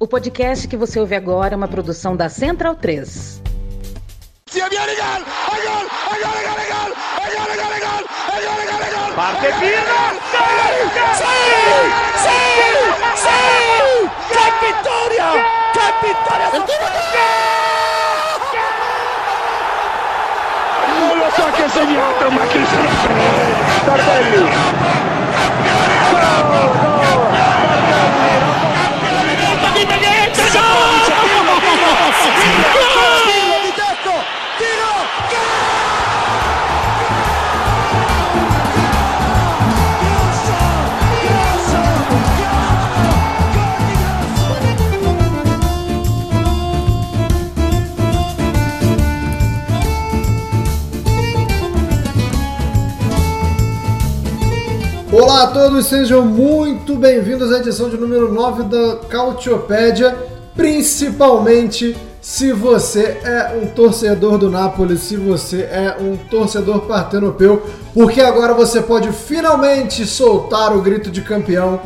O podcast que você ouve agora é uma produção da Central 3. Parte Pina! ¡Sí! ¡Sí! ¡Sí! ¡Qué victoria! ¡Qué victoria! Non lo so che ha segnato, ma chi se lo Olá a todos, sejam muito bem-vindos à edição de número 9 da Cautiopédia, principalmente se você é um torcedor do Napoli, se você é um torcedor partenopeu, porque agora você pode finalmente soltar o grito de campeão.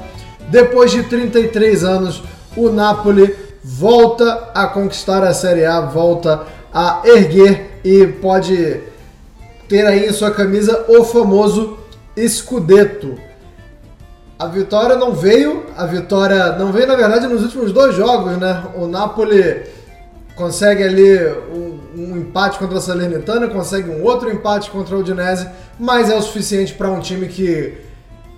Depois de 33 anos, o Napoli volta a conquistar a Série A, volta a erguer e pode ter aí em sua camisa o famoso Scudetto. A vitória não veio, a vitória não veio na verdade nos últimos dois jogos, né? O Napoli consegue ali um, um empate contra a Salernitana, consegue um outro empate contra a Udinese, mas é o suficiente para um time que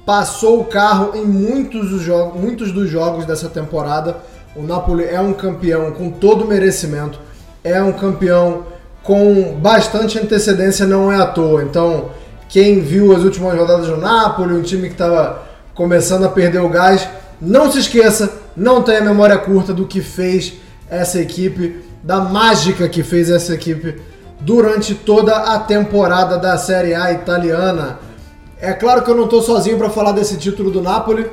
passou o carro em muitos dos, jogos, muitos dos jogos dessa temporada. O Napoli é um campeão com todo merecimento, é um campeão com bastante antecedência, não é à toa. Então, quem viu as últimas rodadas do Napoli, um time que estava começando a perder o gás, não se esqueça, não tenha memória curta do que fez essa equipe, da mágica que fez essa equipe durante toda a temporada da Série A italiana. É claro que eu não estou sozinho para falar desse título do Napoli.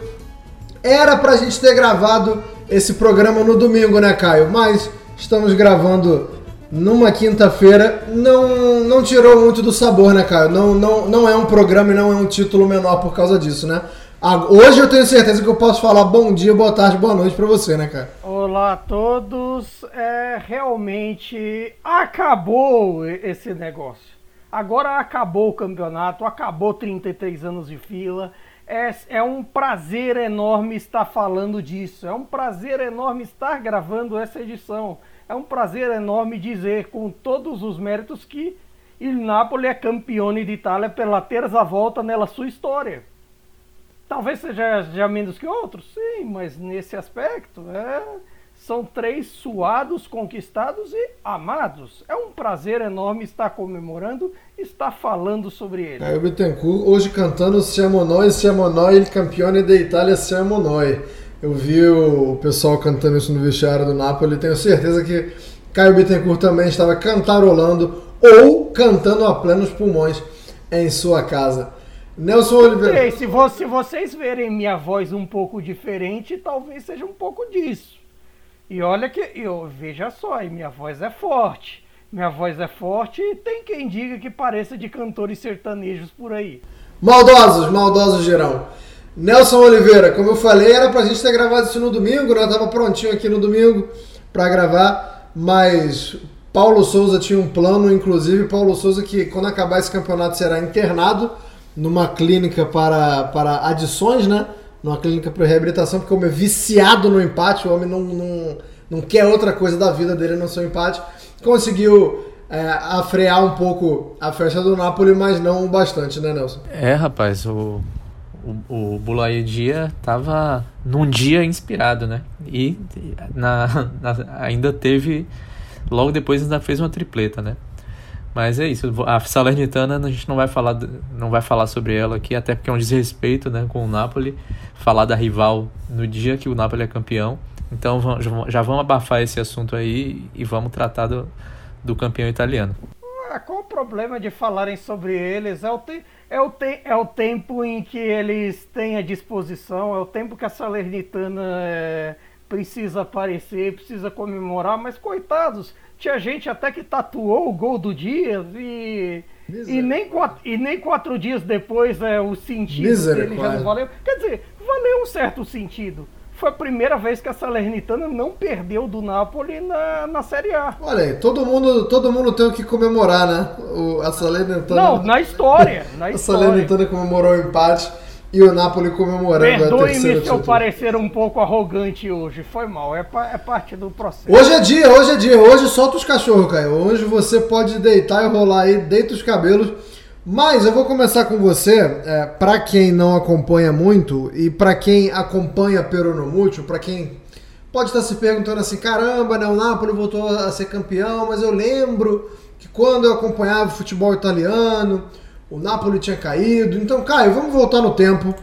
Era para a gente ter gravado esse programa no domingo, né, Caio? Mas estamos gravando numa quinta-feira. Não, não tirou muito do sabor, né, Caio? Não, não, não é um programa e não é um título menor por causa disso, né? Hoje eu tenho certeza que eu posso falar bom dia, boa tarde, boa noite para você, né, cara? Olá a todos. É, realmente acabou esse negócio. Agora acabou o campeonato, acabou 33 anos de fila. É, é um prazer enorme estar falando disso. É um prazer enorme estar gravando essa edição. É um prazer enorme dizer com todos os méritos que il Napoli é campeão de Itália pela terça volta nela sua história. Talvez seja já menos que outros, sim, mas nesse aspecto é, são três suados, conquistados e amados. É um prazer enorme estar comemorando, estar falando sobre ele. Caio Bittencourt hoje cantando Siamo noi, siamo noi, il campione da Itália, siamo noi. Eu vi o pessoal cantando isso no vestiário do Napoli, tenho certeza que Caio Bittencourt também estava cantarolando ou cantando a plenos pulmões em sua casa. Nelson Oliveira. Ei, se, vo se vocês verem minha voz um pouco diferente, talvez seja um pouco disso. E olha que, eu, veja só, e minha voz é forte. Minha voz é forte e tem quem diga que pareça de cantores sertanejos por aí. Maldosos, maldosos geral. Nelson Oliveira, como eu falei, era pra gente ter gravado isso no domingo, né? Eu tava prontinho aqui no domingo pra gravar, mas Paulo Souza tinha um plano, inclusive Paulo Souza que quando acabar esse campeonato será internado numa clínica para, para adições, né? Numa clínica para reabilitação, porque o homem é viciado no empate, o homem não, não, não quer outra coisa da vida dele não ser um empate. Conseguiu é, um pouco a festa do Napoli, mas não bastante, né, Nelson? É, rapaz, o, o, o Dia tava num dia inspirado, né? E na, na, ainda teve, logo depois ainda fez uma tripleta, né? Mas é isso, a Salernitana a gente não vai falar, não vai falar sobre ela aqui, até porque é um desrespeito né, com o Napoli, falar da rival no dia que o Napoli é campeão. Então já vamos abafar esse assunto aí e vamos tratar do, do campeão italiano. Ah, qual o problema de falarem sobre eles? É o, te é, o te é o tempo em que eles têm à disposição, é o tempo que a Salernitana é, precisa aparecer, precisa comemorar, mas coitados, tinha gente até que tatuou o gol do Dias e. E nem, quatro, e nem quatro dias depois é, o sentido dele já não valeu. Quer dizer, valeu um certo sentido. foi a primeira vez que a Salernitana não perdeu do Napoli na, na Série A. Olha aí, todo mundo, todo mundo tem o que comemorar, né? O, a Salernitana. Não, na história. Na a história. Salernitana comemorou o empate e o Napoli comemorando a terceira Perdoe-me se eu título. parecer um pouco arrogante hoje. Foi mal, é, é parte do processo. Hoje é dia, hoje é dia. Hoje solta os cachorros, Caio. Hoje você pode deitar e rolar aí, deita os cabelos. Mas eu vou começar com você, é, para quem não acompanha muito e para quem acompanha Peronomútil, para quem pode estar se perguntando assim, caramba, né, o Napoli voltou a ser campeão, mas eu lembro que quando eu acompanhava o futebol italiano, o Napoli tinha caído. Então, Caio, vamos voltar no tempo.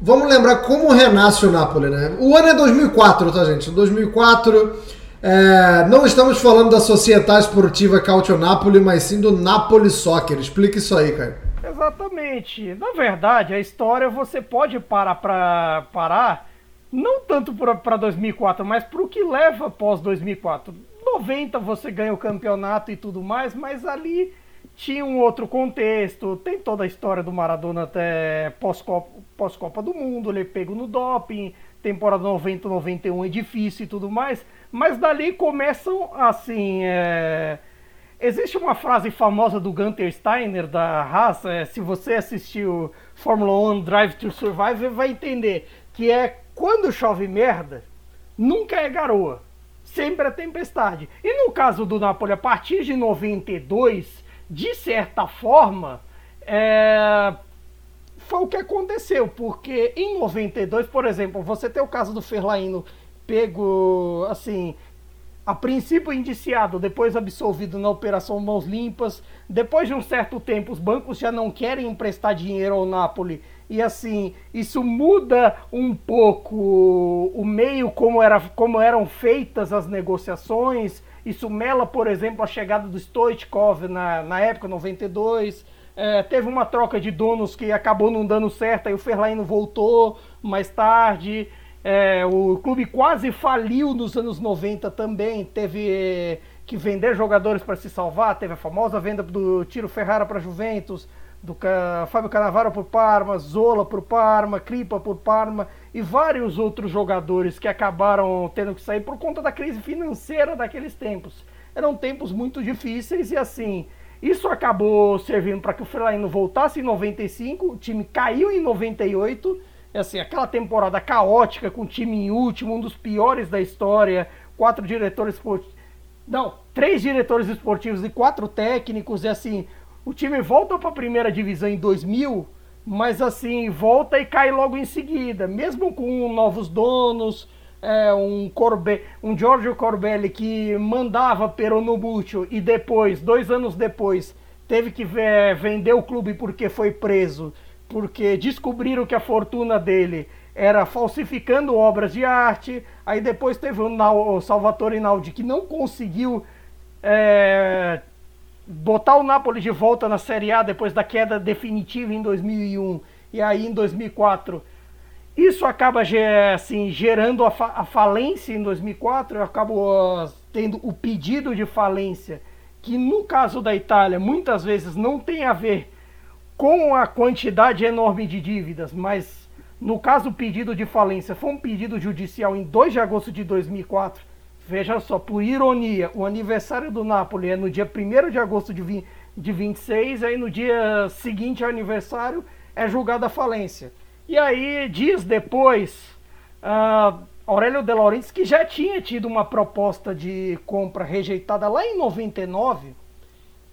Vamos lembrar como renasce o Napoli, né? O ano é 2004, tá, gente? 2004. é, não estamos falando da Società Esportiva Calcio Napoli, mas sim do Napoli Soccer. Explica isso aí, Caio. Exatamente. Na verdade, a história você pode parar para parar, não tanto para 2004, mas para o que leva após 2004. 90 você ganha o campeonato e tudo mais, mas ali tinha um outro contexto. Tem toda a história do Maradona até pós-Copa pós-Copa do Mundo, ele é pego no doping, temporada 90, 91 é difícil e tudo mais. Mas dali começam assim. é, Existe uma frase famosa do Gunter Steiner da raça, é, se você assistiu Fórmula 1 Drive to Survive, vai entender que é quando chove merda, nunca é garoa, sempre é tempestade. E no caso do Napoli, a partir de 92, de certa forma, é, foi o que aconteceu, porque em 92, por exemplo, você tem o caso do Ferlaino pego, assim, a princípio indiciado, depois absolvido na Operação Mãos Limpas. Depois de um certo tempo, os bancos já não querem emprestar dinheiro ao Napoli. E assim, isso muda um pouco o meio como, era, como eram feitas as negociações. Isso mela, por exemplo, a chegada do Stoichkov na, na época, 92. É, teve uma troca de donos que acabou não dando certo, aí o Ferlaino voltou mais tarde. É, o clube quase faliu nos anos 90 também, teve eh, que vender jogadores para se salvar, teve a famosa venda do Tiro Ferrara para Juventus, do Fábio Cannavaro por Parma, Zola por Parma, Kripa por Parma e vários outros jogadores que acabaram tendo que sair por conta da crise financeira daqueles tempos. Eram tempos muito difíceis e assim, isso acabou servindo para que o Fellaini voltasse em 95, o time caiu em 98, é assim, aquela temporada caótica com o time em último, um dos piores da história, quatro diretores esportivos, não, três diretores esportivos e quatro técnicos, e assim, o time volta para a primeira divisão em 2000, mas assim, volta e cai logo em seguida, mesmo com novos donos, é, um, Corbe, um Giorgio Corbelli que mandava Peronomútil e depois, dois anos depois, teve que ve- vender o clube porque foi preso, porque descobriram que a fortuna dele era falsificando obras de arte. Aí depois teve o, o Salvatore Inaldi que não conseguiu é, botar o Napoli de volta na Série A depois da queda definitiva em 2001 e aí em 2004 isso acaba assim, gerando a, fa- a falência em 2004, eu acabo ah, tendo o pedido de falência, que no caso da Itália muitas vezes não tem a ver com a quantidade enorme de dívidas, mas no caso o pedido de falência foi um pedido judicial em 2 de agosto de 2004. Veja só, por ironia, o aniversário do Napoli é no dia 1 de agosto de, vi- de 26, aí no dia seguinte ao aniversário é julgada a falência. E aí, dias depois, ah, Aurélio De Laurentiis, que já tinha tido uma proposta de compra rejeitada lá em 99,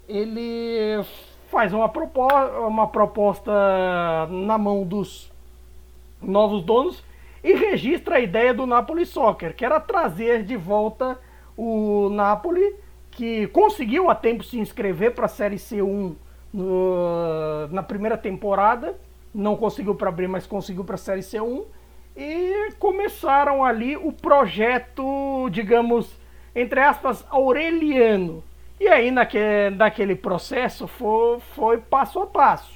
ele faz uma, propo uma proposta na mão dos novos donos e registra a ideia do Napoli Soccer, que era trazer de volta o Napoli, que conseguiu a tempo se inscrever para a Série C1 no- na primeira temporada, não conseguiu para abrir, mas conseguiu para a Série C1, e começaram ali o projeto, digamos, entre aspas, aureliano. E aí, naque, naquele processo, foi, foi passo a passo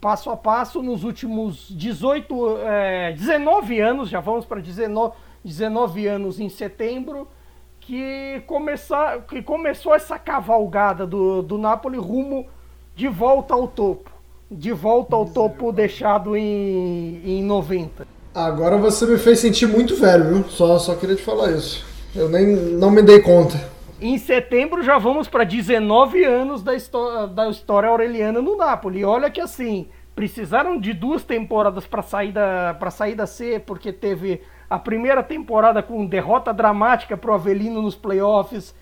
passo a passo nos últimos 18, é, 19 anos, já vamos para 19, 19 anos em setembro, que, começar, que começou essa cavalgada do, do Napoli rumo de volta ao topo. De volta ao topo deixado em, em 90. Agora você me fez sentir muito velho, viu? Só, só queria te falar isso. Eu nem não me dei conta. Em setembro já vamos para 19 anos da, da história aureliana no Napoli. Olha que assim, precisaram de duas temporadas para sair da para sair da C, porque teve a primeira temporada com derrota dramática pro Avelino nos playoffs.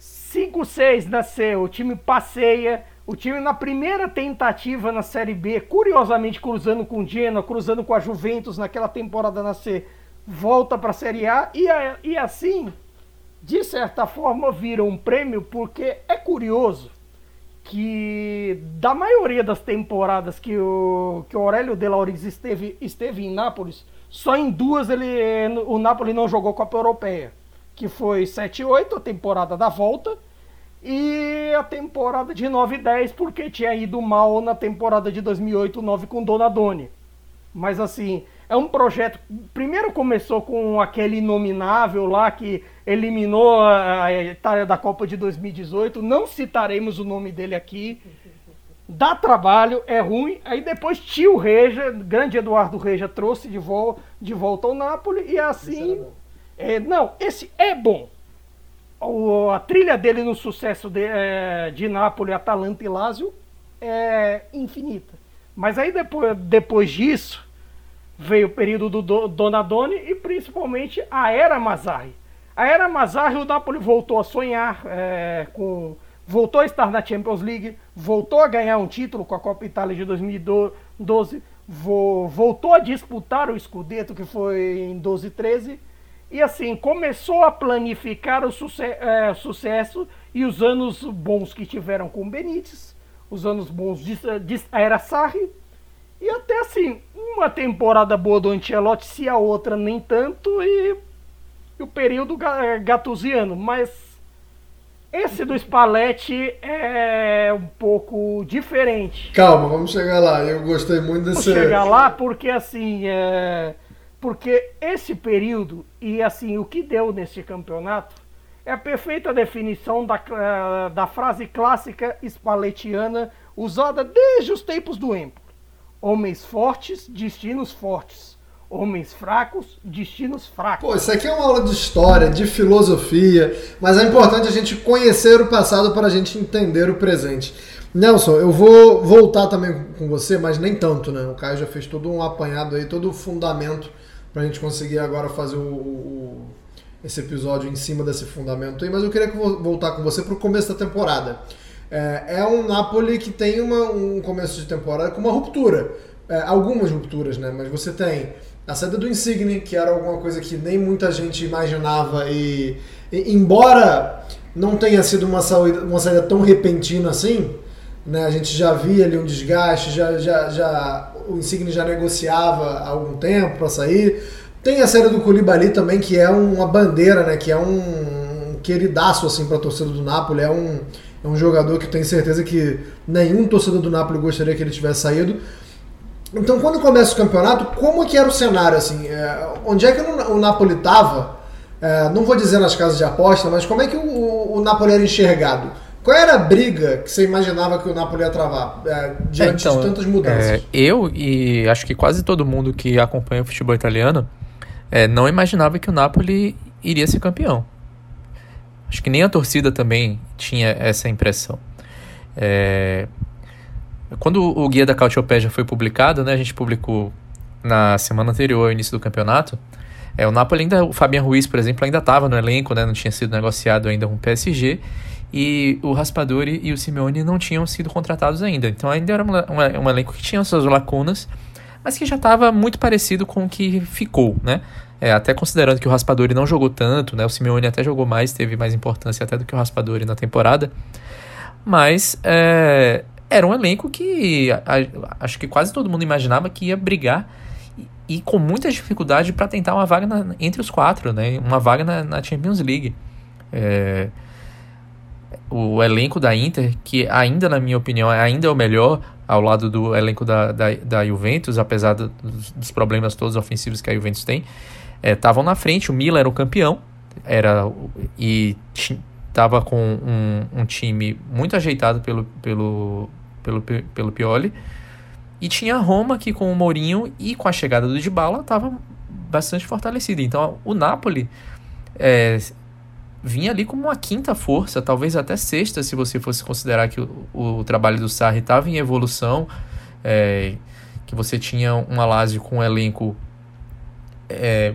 5-6 na C, o time passeia. O time na primeira tentativa na Série B, curiosamente cruzando com o Genoa, cruzando com a Juventus naquela temporada na C, volta para a Série A e, e assim, de certa forma, vira um prêmio porque é curioso que da maioria das temporadas que o, que o Aurélio De Laurentiis esteve, esteve em Nápoles, só em duas ele, o Napoli não jogou Copa Europeia, que foi 7-8, a temporada da volta, e a temporada de 9 e 10, porque tinha ido mal na temporada de 2008-9 com Donadoni. Mas assim, é um projeto. Primeiro começou com aquele inominável lá que eliminou a Itália da Copa de 2018. Não citaremos o nome dele aqui. Dá trabalho, é ruim. Aí depois tio Reja, grande Eduardo Reja, trouxe de, vo de volta ao Napoli. E assim. É, não, esse é bom o, a trilha dele no sucesso de, é, de Nápoles, Atalanta e Lazio é infinita. Mas aí depois, depois disso veio o período do Donadoni e principalmente a era Mazzarri. A era Mazzarri, o Napoli voltou a sonhar é, com voltou a estar na Champions League, voltou a ganhar um título com a Copa Itália de 2012, voltou a disputar o Scudetto que foi em 12 13 e assim, começou a planificar o suce é, sucesso e os anos bons que tiveram com Benítez, os anos bons de, de era Sarri, e até assim, uma temporada boa do Ancelotti, se a outra nem tanto, e, e o período é, gatusiano, mas esse do Spalletti é um pouco diferente. Calma, vamos chegar lá. Eu gostei muito desse. Vamos chegar lá porque assim, é porque esse período e assim o que deu nesse campeonato é a perfeita definição da, eh, da frase clássica espaletiana usada desde os tempos do Empoli. Homens fortes, destinos fortes. Homens fracos, destinos fracos. Pô, isso aqui é uma aula de história, de filosofia, mas é importante a gente conhecer o passado para a gente entender o presente. Nelson, eu vou voltar também com você, mas nem tanto, né? O Caio já fez todo um apanhado aí, todo o fundamento para a gente conseguir agora fazer o, o, esse episódio em cima desse fundamento aí, mas eu queria voltar com você para o começo da temporada. É, é, um Napoli que tem uma, um começo de temporada com uma ruptura. É, algumas rupturas, né? Mas você tem a saída do Insigne, que era alguma coisa que nem muita gente imaginava, e, e embora não tenha sido uma saída, uma saída tão repentina assim, né? A gente já via ali um desgaste, já, já, já o Insigne já negociava há algum tempo para sair. Tem a série do Koulibaly também, que é uma bandeira, né? Que é um queridaço assim para a torcida do Napoli. É um, é um jogador que tem certeza que nenhum torcedor do Napoli gostaria que ele tivesse saído. Então, quando começa o campeonato, como que era o cenário assim? É, onde é que o Napoli estava? É, não vou dizer nas casas de aposta, mas como é que o, o Napoli era enxergado? Qual era a briga que você imaginava que o Napoli ia travar é, diante então, de tantas mudanças? É, eu e acho que quase todo mundo que acompanha o futebol italiano é, não imaginava que o Napoli iria ser campeão. Acho que nem a torcida também tinha essa impressão. É, quando o guia da Cautiopédia foi publicado, né, a gente publicou na semana anterior ao início do campeonato. É, o Napoli ainda, o Fabian Ruiz, por exemplo, ainda estava no elenco, né, não tinha sido negociado ainda com o PSG e o Raspadori e o Simeone não tinham sido contratados ainda. Então ainda era um, um elenco que tinha suas lacunas, mas que já estava muito parecido com o que ficou, né? É, até considerando que o Raspadori não jogou tanto, né? O Simeone até jogou mais, teve mais importância até do que o Raspadori na temporada. Mas é, era um elenco que a, a, acho que quase todo mundo imaginava que ia brigar e, e com muita dificuldade para tentar uma vaga na, entre os quatro, né? Uma vaga na, na Champions League. É, o elenco da Inter, que ainda, na minha opinião, ainda é o melhor ao lado do elenco da, da, da Juventus, apesar dos, problemas todos ofensivos que a Juventus tem, estavam é, na frente. O Milan era o campeão era, e estava com um, um, time muito ajeitado pelo, pelo, pelo, pelo Pioli. E tinha a Roma que com o Mourinho e com a chegada do Dybala estava bastante fortalecida. Então o Napoli é, vinha ali como uma quinta força, talvez até sexta, se você fosse considerar que o, o trabalho do Sarri estava em evolução, é, que você tinha um Lazio com um elenco é,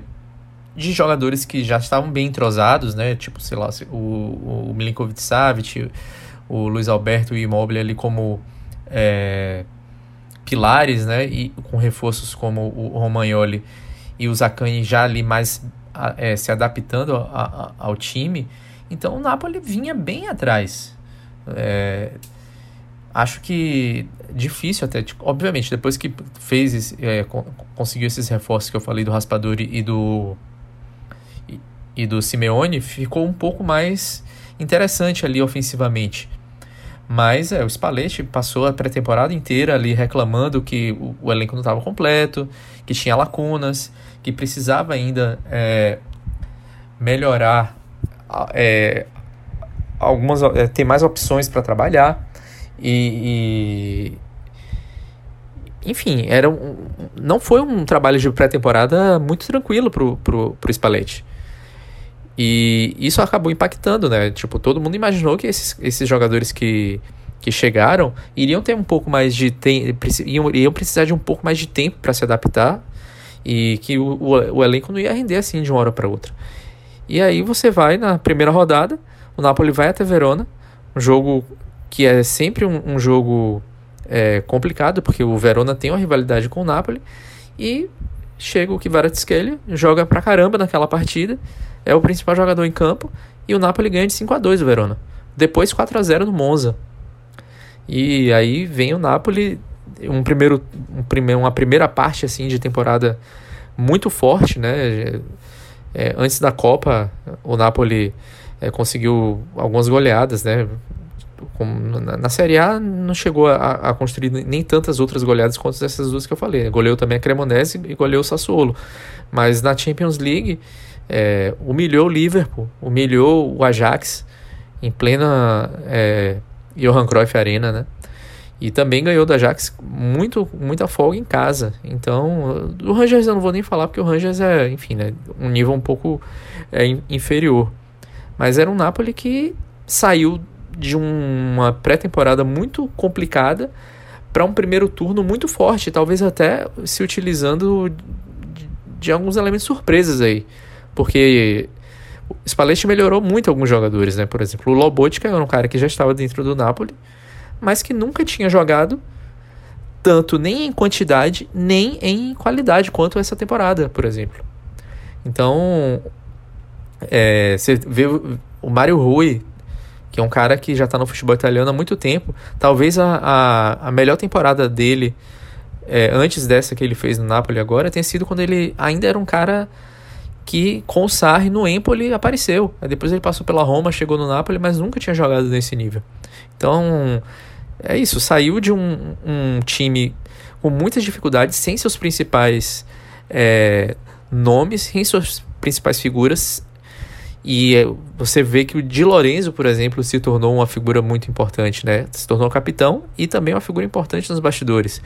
de jogadores que já estavam bem entrosados, né? Tipo, sei lá, o, o Milinkovic Savic, o Luiz Alberto e o Immobile ali como é, pilares, né? E com reforços como o Romagnoli e o Zaccani já ali mais é, se adaptando a, a, ao time. Então o Napoli vinha bem atrás. É, acho que difícil até, tipo, obviamente, depois que fez, é, conseguiu esses reforços que eu falei do Raspadori e do e, do Simeone, ficou um pouco mais interessante ali ofensivamente. Mas é, o Spalletti passou a pré-temporada inteira ali reclamando que o, o elenco não estava completo, que tinha lacunas, que precisava ainda é, melhorar, é, algumas, é, ter mais opções para trabalhar e, e, enfim, era um, não foi um trabalho de pré-temporada muito tranquilo pro, pro Spalletti. E isso acabou impactando, né? Tipo, todo mundo imaginou que esses, esses jogadores que, que chegaram iriam ter um pouco mais de tempo, iam, iam precisar de um pouco mais de tempo para se adaptar e que o, o, o, elenco não ia render assim de uma hora para outra. E aí você vai na primeira rodada, o Napoli vai até Verona, um jogo que é sempre um, um jogo é, complicado, porque o Verona tem uma rivalidade com o Napoli, e chega o Kvaratskhelia, joga pra caramba naquela partida, é o principal jogador em campo, e o Napoli ganha de 5 a 2 o Verona. Depois 4 a 0 no Monza. E aí vem o Napoli um primeiro, um primeiro, uma primeira parte assim de temporada muito forte, né? É, antes da Copa, o Napoli é, conseguiu algumas goleadas, né? Na, na Série A não chegou a, a, construir nem tantas outras goleadas quanto essas duas que eu falei. Goleou também a Cremonese e goleou o Sassuolo. Mas na Champions League é, humilhou o Liverpool, humilhou o Ajax em plena é, Johan Cruyff Arena, né? E também ganhou da Ajax muito, muita folga em casa. Então, do Rangers eu não vou nem falar, porque o Rangers é, enfim, né, um nível um pouco é, inferior. Mas era um Napoli que saiu de uma pré-temporada muito complicada para um primeiro turno muito forte, talvez até se utilizando de, de alguns elementos surpresas aí. Porque Spalletti melhorou muito alguns jogadores, né? Por exemplo, o Lobotka era um cara que já estava dentro do Napoli mas que nunca tinha jogado tanto nem em quantidade nem em qualidade quanto essa temporada, por exemplo. Então, é, você vê o Mário Rui, que é um cara que já está no futebol italiano há muito tempo, talvez a, a, a melhor temporada dele é, antes dessa que ele fez no Napoli agora tenha sido quando ele ainda era um cara que com o Sarri no Empoli apareceu. Depois ele passou pela Roma, chegou no Napoli, mas nunca tinha jogado nesse nível. Então, é isso, saiu de um, um time com muitas dificuldades, sem seus principais é, nomes, sem suas principais figuras. E é, você vê que o Di Lorenzo, por exemplo, se tornou uma figura muito importante, né? Se tornou capitão e também uma figura importante nos bastidores.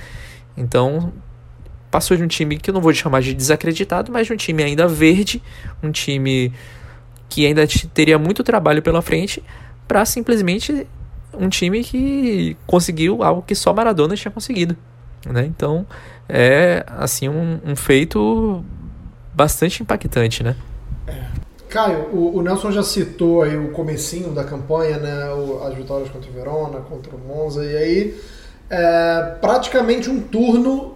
Então, passou de um time que eu não vou chamar de desacreditado, mas de um time ainda verde, um time que ainda teria muito trabalho pela frente, para simplesmente um time que conseguiu algo que só Maradona tinha conseguido. Né? Então é assim um, um feito bastante impactante, né? É. Caio, o, o, Nelson já citou aí o comecinho da campanha, né? O, as vitórias contra o Verona, contra o Monza, e aí é praticamente um turno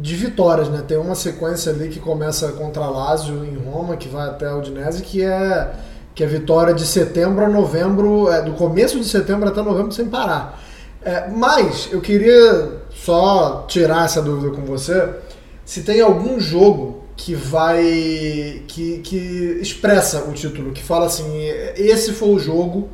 de vitórias, né? Tem uma sequência ali que começa contra Lazio em Roma, que vai até a Udinese, que é que é vitória de setembro a novembro, é, do começo de setembro até novembro sem parar. É, mas eu queria só tirar essa dúvida com você, se tem algum jogo que vai que, que expressa o título, que fala assim, esse foi o jogo.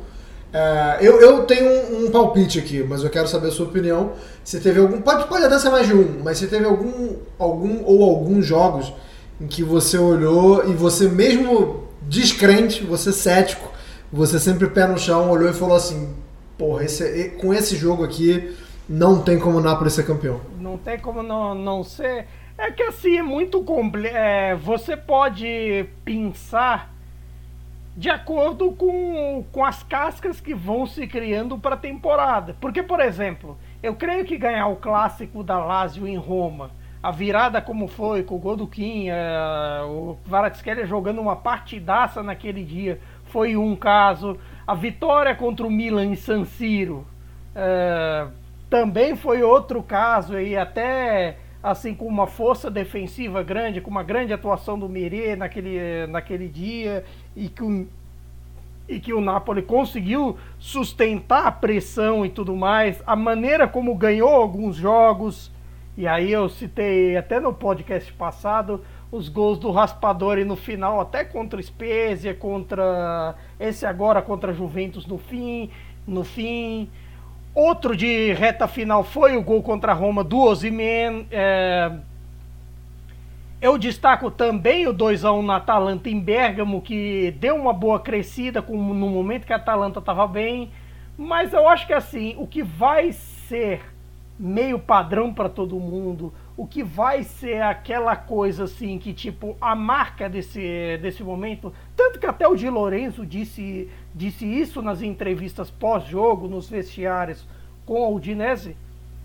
É, eu, eu tenho um, um, palpite aqui, mas eu quero saber a sua opinião. Se teve algum, pode, pode até ser mais de um, mas se teve algum, algum ou alguns jogos em que você olhou e você mesmo descrente, você cético, você sempre pé no chão, olhou e falou assim: porra, esse, com esse jogo aqui não tem como o Napoli ser campeão. Não tem como não, não ser. É que assim, é muito complexo. É, você pode pensar de acordo com, com as cascas que vão se criando para a temporada. Porque, por exemplo, eu creio que ganhar o clássico da Lazio em Roma, a virada como foi, com o gol Kim, uh, o Kvaratskhelia jogando uma partidaça naquele dia, foi um caso. A vitória contra o Milan em San Siro uh, também foi outro caso, e até assim com uma força defensiva grande, com uma grande atuação do Mire naquele, naquele dia, e que o, e que o Napoli conseguiu sustentar a pressão e tudo mais, a maneira como ganhou alguns jogos, e aí eu citei até no podcast passado os gols do Raspadori no final, até contra Spezia, contra esse agora contra Juventus no fim, no fim. Outro de reta final foi o gol contra a Roma do Osimhen. É... Eu destaco também o 2x1 na Atalanta em Bergamo, que deu uma boa crescida com, no momento que a Atalanta estava bem. Mas eu acho que assim, o que vai ser meio padrão para todo mundo, o que vai ser aquela coisa assim que tipo a marca desse, desse momento, tanto que até o Di Lorenzo disse, disse isso nas entrevistas pós-jogo, nos vestiários com a Udinese,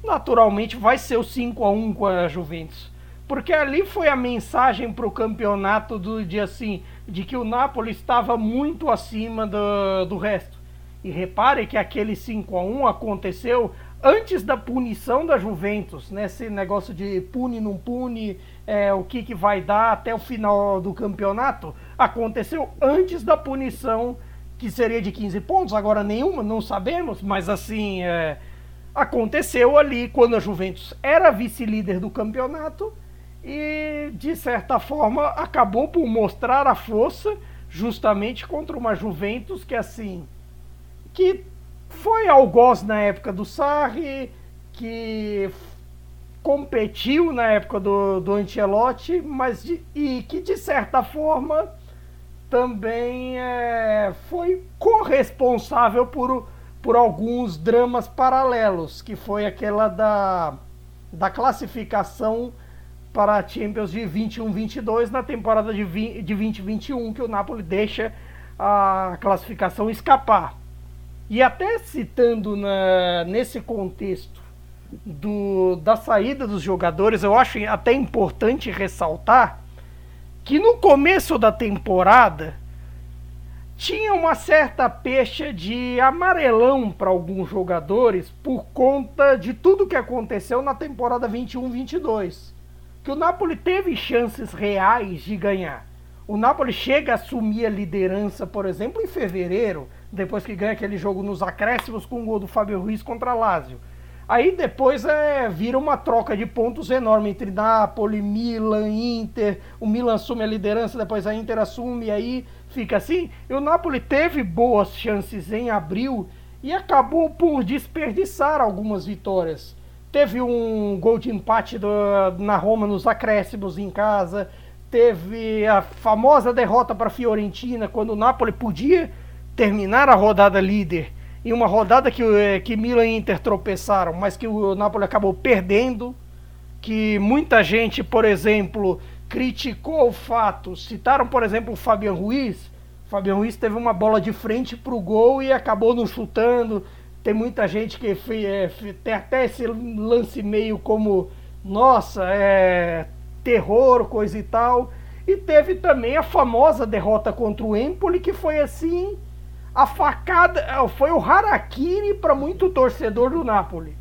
naturalmente vai ser o 5 a 1 com a Juventus. Porque ali foi a mensagem para o campeonato do dia assim, de que o Napoli estava muito acima do, do resto. E repare que aquele 5 a 1 aconteceu antes da punição da Juventus, nesse negócio de pune, não pune, é, o que, que vai dar até o final do campeonato, aconteceu antes da punição, que seria de 15 pontos, agora nenhuma, não sabemos, mas assim, é, aconteceu ali quando a Juventus era vice-líder do campeonato e, de certa forma, acabou por mostrar a força justamente contra uma Juventus que, assim, que foi algoz na época do Sarri, que competiu na época do, do Ancelotti, mas de, e que de certa forma também é, foi corresponsável por, por alguns dramas paralelos, que foi aquela da, da classificação para a Champions de 21-22 na temporada de, 20, de 2021, que o Napoli deixa a classificação escapar. E até citando na, nesse contexto do, da saída dos jogadores, eu acho até importante ressaltar que no começo da temporada tinha uma certa pecha de amarelão para alguns jogadores por conta de tudo que aconteceu na temporada 21-22. Que o Napoli teve chances reais de ganhar. O Napoli chega a assumir a liderança, por exemplo, em fevereiro, depois que ganha aquele jogo nos acréscimos com o gol do Fábio Ruiz contra Lazio. Aí depois é, vira uma troca de pontos enorme entre Napoli, Milan, Inter. O Milan assume a liderança, depois a Inter assume, aí fica assim. E o Napoli teve boas chances em abril e acabou por desperdiçar algumas vitórias. Teve um gol de empate do, na Roma nos acréscimos em casa. Teve a famosa derrota para a Fiorentina, quando o Napoli podia terminar a rodada líder. Em uma rodada que, eh, que Milan e Inter tropeçaram, mas que o Napoli acabou perdendo, que muita gente, por exemplo, criticou o fato, citaram, por exemplo, o Fabian Ruiz, Fabian Ruiz teve uma bola de frente para o gol e acabou não chutando, tem muita gente que é, tem até esse lance meio como, nossa, é terror, coisa e tal, e teve também a famosa derrota contra o Empoli, que foi assim a facada é, foi o harakiri para muito torcedor do Napoli.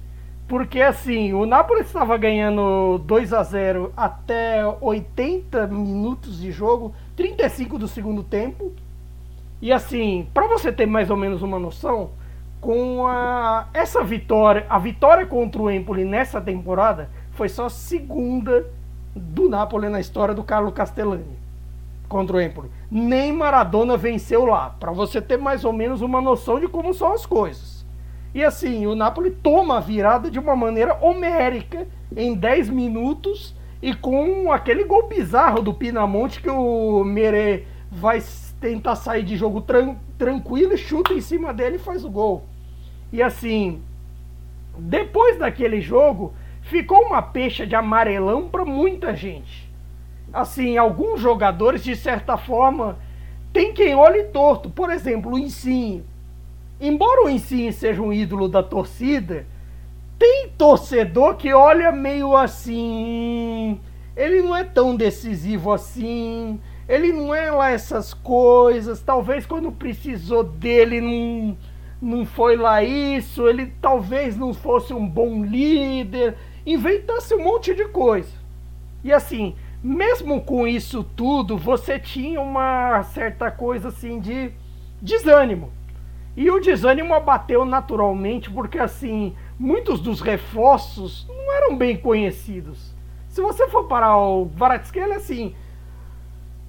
Porque assim, o Napoli estava ganhando 2 a 0 até 80 minutos de jogo, 35 do segundo tempo. E assim, para você ter mais ou menos uma noção, com a, essa vitória, a vitória contra o Empoli nessa temporada foi só a segunda do Napoli na história do Carlo Castellani contra o Empoli. Nem Maradona venceu lá, para você ter mais ou menos uma noção de como são as coisas. E assim, o Napoli toma a virada de uma maneira homérica em 10 minutos e com aquele gol bizarro do Pinamonte que o Mere vai tentar sair de jogo tran tranquilo, chuta em cima dele e faz o gol. E assim, depois daquele jogo, ficou uma pecha de amarelão para muita gente. Assim, alguns jogadores, de certa forma, tem quem olhe torto. Por exemplo, o Insigne. Embora o Insigne seja um ídolo da torcida, tem torcedor que olha meio assim. Ele não é tão decisivo assim. Ele não é lá essas coisas. Talvez quando precisou dele não, não foi lá isso. Ele talvez não fosse um bom líder. Inventasse um monte de coisa. E assim, mesmo com isso tudo, você tinha uma certa coisa assim de desânimo. E o desânimo abateu naturalmente porque assim, muitos dos reforços não eram bem conhecidos. Se você for parar o Varatskhelia assim,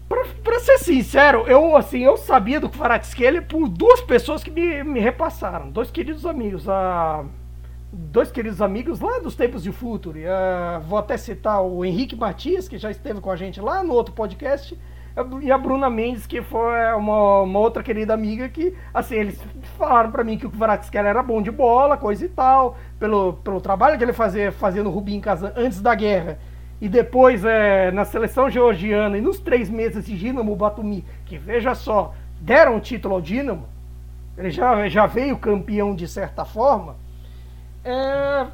Pra, ser sincero, eu assim, eu sabia do Kvaratskhelia por duas pessoas que me, me repassaram. Dois queridos amigos. A, dois queridos amigos lá dos tempos de Futuri. vou até citar o Henrique Matias, que já esteve com a gente lá no outro podcast. E a Bruna Mendes, que foi uma, uma outra querida amiga que, assim, eles falaram para mim que o Kvaratskhelia era bom de bola, coisa e tal, pelo, pelo trabalho que ele fazia, fazia no Rubim Kazan antes da guerra e depois é, na seleção georgiana e nos três meses de Dinamo Batumi, que veja só, deram o título ao Dinamo, ele já, já veio campeão de certa forma, é,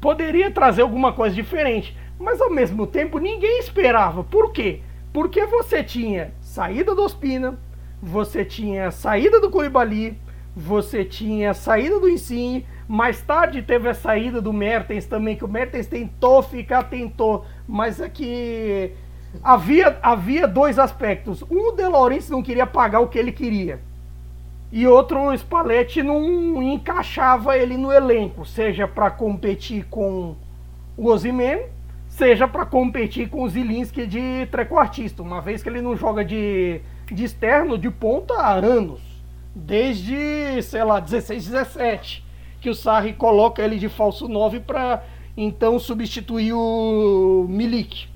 poderia trazer alguma coisa diferente, mas ao mesmo tempo ninguém esperava. Por quê? Porque você tinha saída do Ospina, você tinha saída do Koulibaly, você tinha saída do Insigne, mais tarde teve a saída do Mertens também, que o Mertens tentou ficar, tentou, mas é que havia, havia dois aspectos. Um, o De Laurentiis não queria pagar o que ele queria. E outro, o Spalletti não encaixava ele no elenco, seja para competir com o Ozyman, seja para competir com o Zilinski de trequartista, uma vez que ele não joga de, de externo, de ponta há anos, desde, sei lá, 16, 17 que o Sarri coloca ele de falso 9 para então substituir o Milik.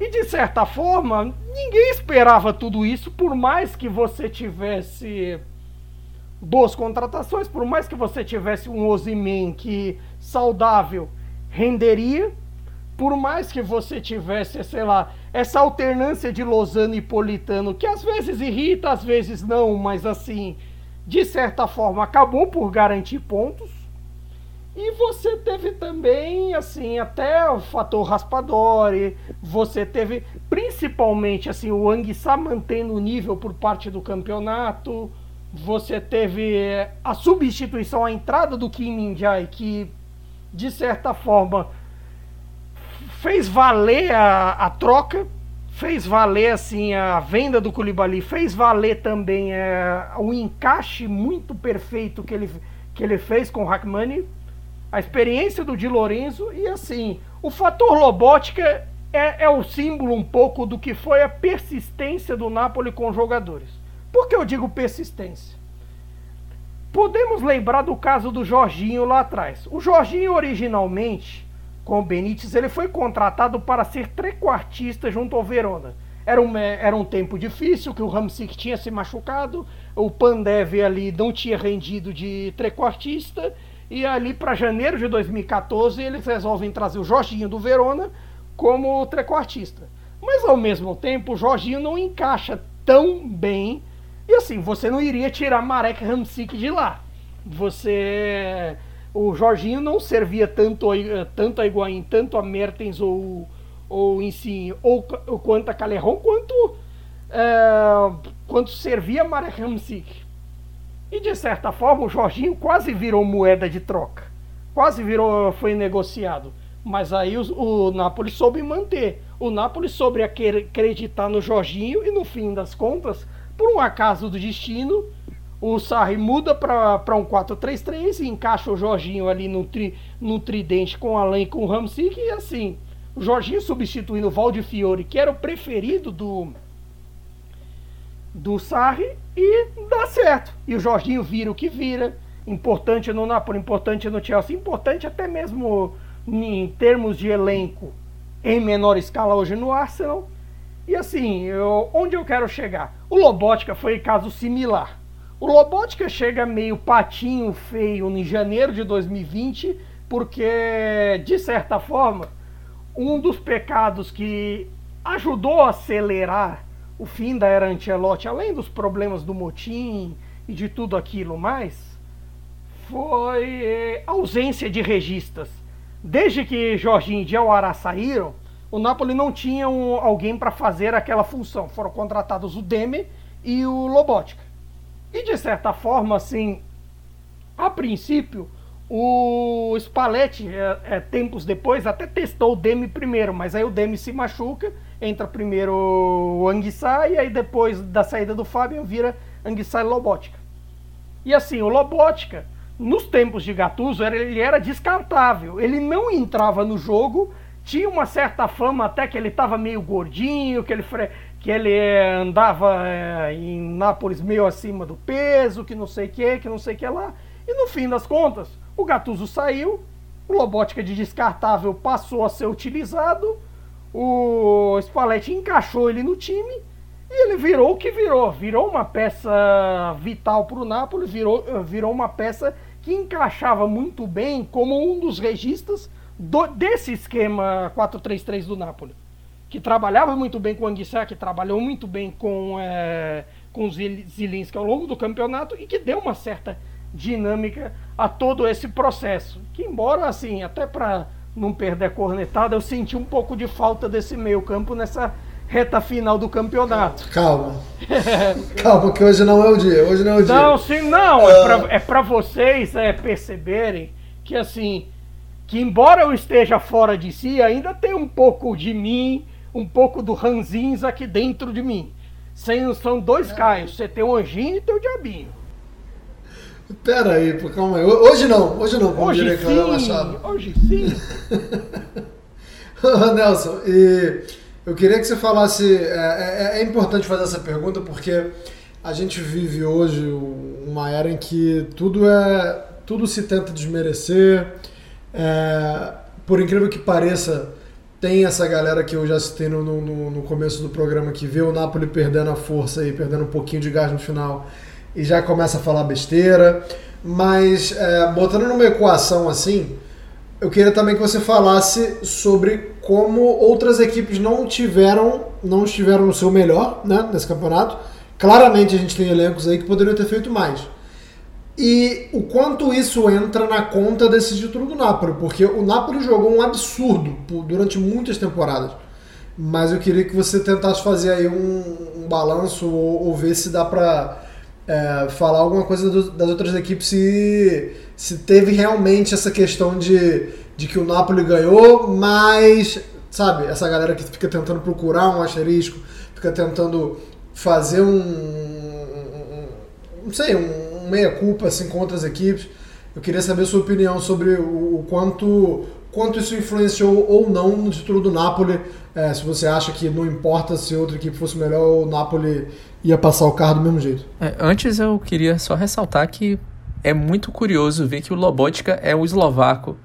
E de certa forma, ninguém esperava tudo isso, por mais que você tivesse boas contratações, por mais que você tivesse um Ozyman que saudável renderia, por mais que você tivesse, sei lá, essa alternância de Lozano e Politano, que às vezes irrita, às vezes não, mas assim, de certa forma, acabou por garantir pontos. E você teve também, assim, até o fator Raspadori, você teve principalmente, assim, o Anguissa mantendo o nível por parte do campeonato, você teve a substituição, a entrada do Kim Min-jae, que, de certa forma, fez valer a, a troca, fez valer assim a venda do Koulibaly, fez valer também é, o encaixe muito perfeito que ele, que ele fez com o Hackmani, a experiência do Di Lorenzo e assim, o fator Lobótica é, é o símbolo um pouco do que foi a persistência do Napoli com jogadores. Por que eu digo persistência? Podemos lembrar do caso do Jorginho lá atrás. O Jorginho originalmente com o Benítez, ele foi contratado para ser trequartista junto ao Verona. Era um, era um tempo difícil, que o Ramsik tinha se machucado, o Pandev ali não tinha rendido de trequartista, e ali para janeiro de 2014 eles resolvem trazer o Jorginho do Verona como trequartista. Mas ao mesmo tempo o Jorginho não encaixa tão bem, e assim, você não iria tirar Marek Ramsik de lá. Você o Jorginho não servia tanto, eh, tanto a Higuaín, tanto a Mertens ou, ou em si, ou, ou quanto a Calerron, quanto, é, quanto servia a Marek Hamsik. E de certa forma o Jorginho quase virou moeda de troca. Quase virou, foi negociado. Mas aí o, o Napoli soube manter. O Napoli soube acreditar no Jorginho e no fim das contas, por um acaso do destino, o Sarri muda para um 4-3-3 e encaixa o Jorginho ali no, tri, no tridente com Alain e com o Ramsik e assim, o Jorginho substituindo o Valde Fiore, que era o preferido do do Sarri e dá certo. E o Jorginho vira o que vira, importante no Napoli, importante no Chelsea, importante até mesmo em termos de elenco em menor escala hoje no Arsenal. E assim, eu, onde eu quero chegar? O Lobotka foi caso similar O Lobotka chega meio patinho feio em janeiro de 2020, porque, de certa forma, um dos pecados que ajudou a acelerar o fim da era Ancelotti, além dos problemas do motim e de tudo aquilo mais, foi a ausência de registas. Desde que Jorginho e Diawara saíram, o Napoli não tinha um, alguém para fazer aquela função. Foram contratados o Deme e o Lobotka. E de certa forma, assim, a princípio, o Spalletti, é, é, tempos depois, até testou o Demi primeiro, mas aí o Demi se machuca, entra primeiro o Anguissá e aí depois da saída do Fabian vira Anguissá e Lobotka. E assim, o Lobotka, nos tempos de Gattuso, ele era descartável. Ele não entrava no jogo, tinha uma certa fama até que ele estava meio gordinho, que ele, que ele andava é, em Nápoles meio acima do peso, que não sei o que, que não sei o que lá. E no fim das contas, o Gattuso saiu, o Lobótica de descartável passou a ser utilizado, o Spalletti encaixou ele no time e ele virou o que virou. Virou uma peça vital para o Napoli, virou, virou uma peça que encaixava muito bem como um dos registas do, desse esquema 4-3-3 do Napoli que trabalhava muito bem com o Anguissá, que trabalhou muito bem com, é, com o Zilinski ao longo do campeonato e que deu uma certa dinâmica a todo esse processo. Que embora, assim, até para não perder a cornetada, eu senti um pouco de falta desse meio campo nessa reta final do campeonato. Calma. Calma, que hoje não é o dia. Hoje não é o dia. Não, sim, não. É para é vocês é, perceberem que, assim, que embora eu esteja fora de si, ainda tem um pouco de mim um pouco do ranzins aqui dentro de mim. Sem, são dois Caios. Você tem o anjinho e tem o diabinho. Pera aí, calma aí. Hoje não, hoje não, como hoje diria sim, Machado. Hoje sim. Nelson, e eu queria que você falasse. É, é, é, importante fazer essa pergunta porque a gente vive hoje uma era em que tudo é. tudo se tenta desmerecer. É, por incrível que pareça, tem essa galera que eu já citei no, no, no, começo do programa que vê o Napoli perdendo a força e perdendo um pouquinho de gás no final e já começa a falar besteira. Mas é, botando numa equação assim, eu queria também que você falasse sobre como outras equipes não tiveram, não estiveram no seu melhor né, nesse campeonato. Claramente a gente tem elencos aí que poderiam ter feito mais e o quanto isso entra na conta desse título do Napoli, porque o Napoli jogou um absurdo durante muitas temporadas. Mas eu queria que você tentasse fazer aí um, um balanço ou, ou, ver se dá para é, falar alguma coisa do, das outras equipes, se, se teve realmente essa questão de, de que o Napoli ganhou, mas, sabe, essa galera que fica tentando procurar um asterisco, fica tentando fazer um, um, um não sei, um meia-culpa assim, com outras equipes. Eu queria saber sua opinião sobre o, o quanto, quanto isso influenciou ou não no título do Napoli. É, se você acha que não importa se outra equipe fosse melhor, o Napoli ia passar o carro do mesmo jeito. É, antes eu queria só ressaltar que é muito curioso ver que o Lobotka é o eslovaco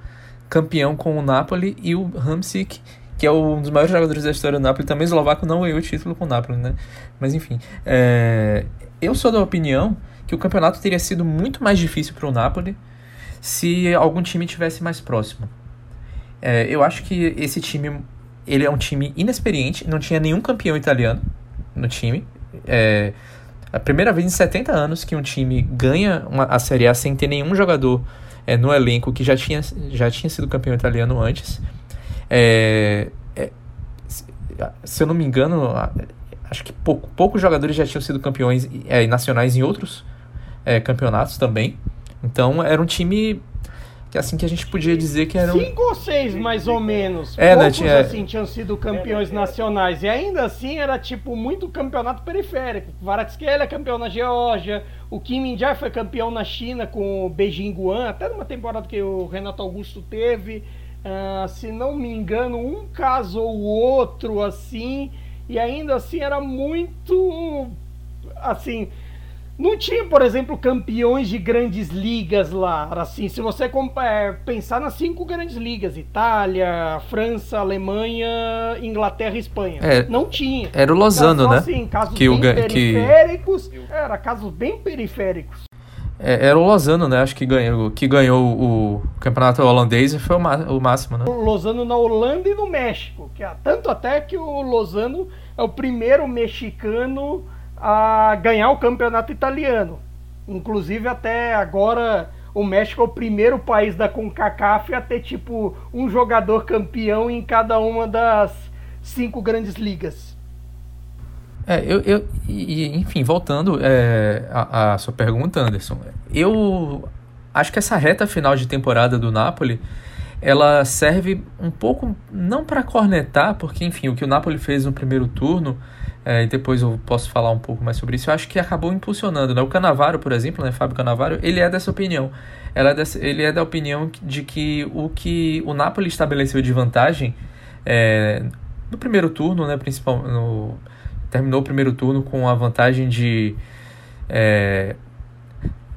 campeão com o Napoli e o Hamsik que é um dos maiores jogadores da história do Napoli, também eslovaco, não ganhou o título com o Napoli, né? Mas enfim, é... eu sou da opinião que o campeonato teria sido muito mais difícil para o Napoli se algum time tivesse mais próximo. É, eu acho que esse time ele é um time inexperiente, não tinha nenhum campeão italiano no time. É a primeira vez em 70 anos que um time ganha uma, a Série A sem ter nenhum jogador é, no elenco que já tinha, já tinha sido campeão italiano antes. É, é, se eu não me engano, acho que pouco, poucos jogadores já tinham sido campeões é, nacionais em outros é, campeonatos também. Então era um time que assim que a gente podia dizer que era um... cinco ou seis mais ou menos. É, né, Poucos, né, tinha... assim tinham sido campeões nacionais e ainda assim era tipo muito campeonato periférico. Kvaratskhelia é campeão na Geórgia, o Kim Min-jae foi campeão na China com o Beijing Guan, até numa temporada que o Renato Augusto teve. Uh, se não me engano, um caso ou outro assim, e ainda assim era muito assim não tinha, por exemplo, campeões de grandes ligas lá. Assim, se você é, pensar nas cinco grandes ligas, Itália, França, Alemanha, Inglaterra e Espanha. É, não tinha. Era o Lozano, né? Assim, casos que bem o, periféricos. Que... Era casos bem periféricos. É, era o Lozano, né? Acho que ganhou, que ganhou o campeonato holandês e foi o, o máximo, né? O Lozano na Holanda e no México. Que, tanto até que o Lozano é o primeiro mexicano a ganhar o campeonato italiano. Inclusive até agora o México é o primeiro país da CONCACAF a ter tipo um jogador campeão em cada uma das cinco grandes ligas. É, eu, eu e, enfim, voltando é, à, sua pergunta, Anderson, eu acho que essa reta final de temporada do Napoli ela serve um pouco não para cornetar, porque enfim, o que o Napoli fez no primeiro turno é, e depois eu posso falar um pouco mais sobre isso, eu acho que acabou impulsionando. Né? O Canavaro, por exemplo, né, Fábio Canavaro, ele é dessa opinião. Ela é dessa, ele é da opinião de que o que o Napoli estabeleceu de vantagem é, no primeiro turno, né, principal, no, terminou o primeiro turno com a vantagem de, é,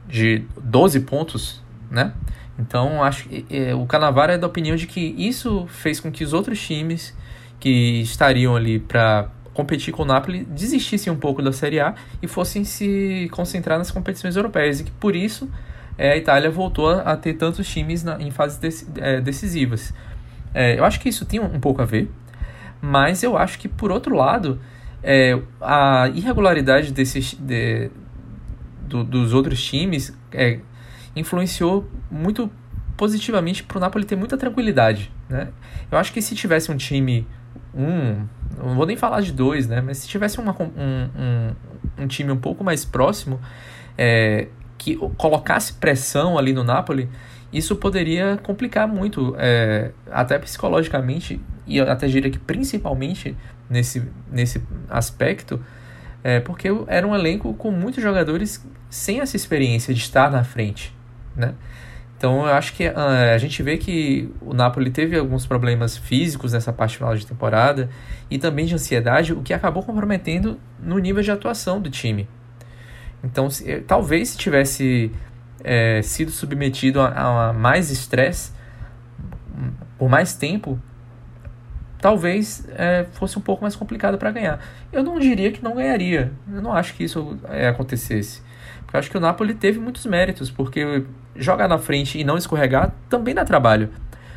de 12 pontos, né? Então, acho que é, o Canavaro é da opinião de que isso fez com que os outros times que estariam ali para competir com o Napoli desistissem um pouco da Série A e fossem se concentrar nas competições europeias. E que por isso é, a Itália voltou a, ter tantos times na, em fases dec, é, decisivas. É, eu acho que isso tem um, um, pouco a ver, mas eu acho que por outro lado é, a irregularidade desses, de, do, dos outros times é, influenciou muito positivamente para o Napoli ter muita tranquilidade. Né? Eu acho que se tivesse um time um, não vou nem falar de dois, né? Mas se tivesse uma, um, um, um time um pouco mais próximo, é, que colocasse pressão ali no Napoli, isso poderia complicar muito, é, até psicologicamente, e até diria que principalmente nesse, nesse aspecto, é, porque era um elenco com muitos jogadores sem essa experiência de estar na frente, né? Então eu acho que uh, a gente vê que o Napoli teve alguns problemas físicos nessa parte final de temporada e também de ansiedade, o que acabou comprometendo no nível de atuação do time. Então se, eh, talvez se tivesse é, sido submetido a, a mais estresse por mais tempo, talvez é, fosse um pouco mais complicado para ganhar. Eu não diria que não ganharia. Eu não acho que isso é, acontecesse. Eu acho que o Napoli teve muitos méritos, porque jogar na frente e não escorregar também dá trabalho.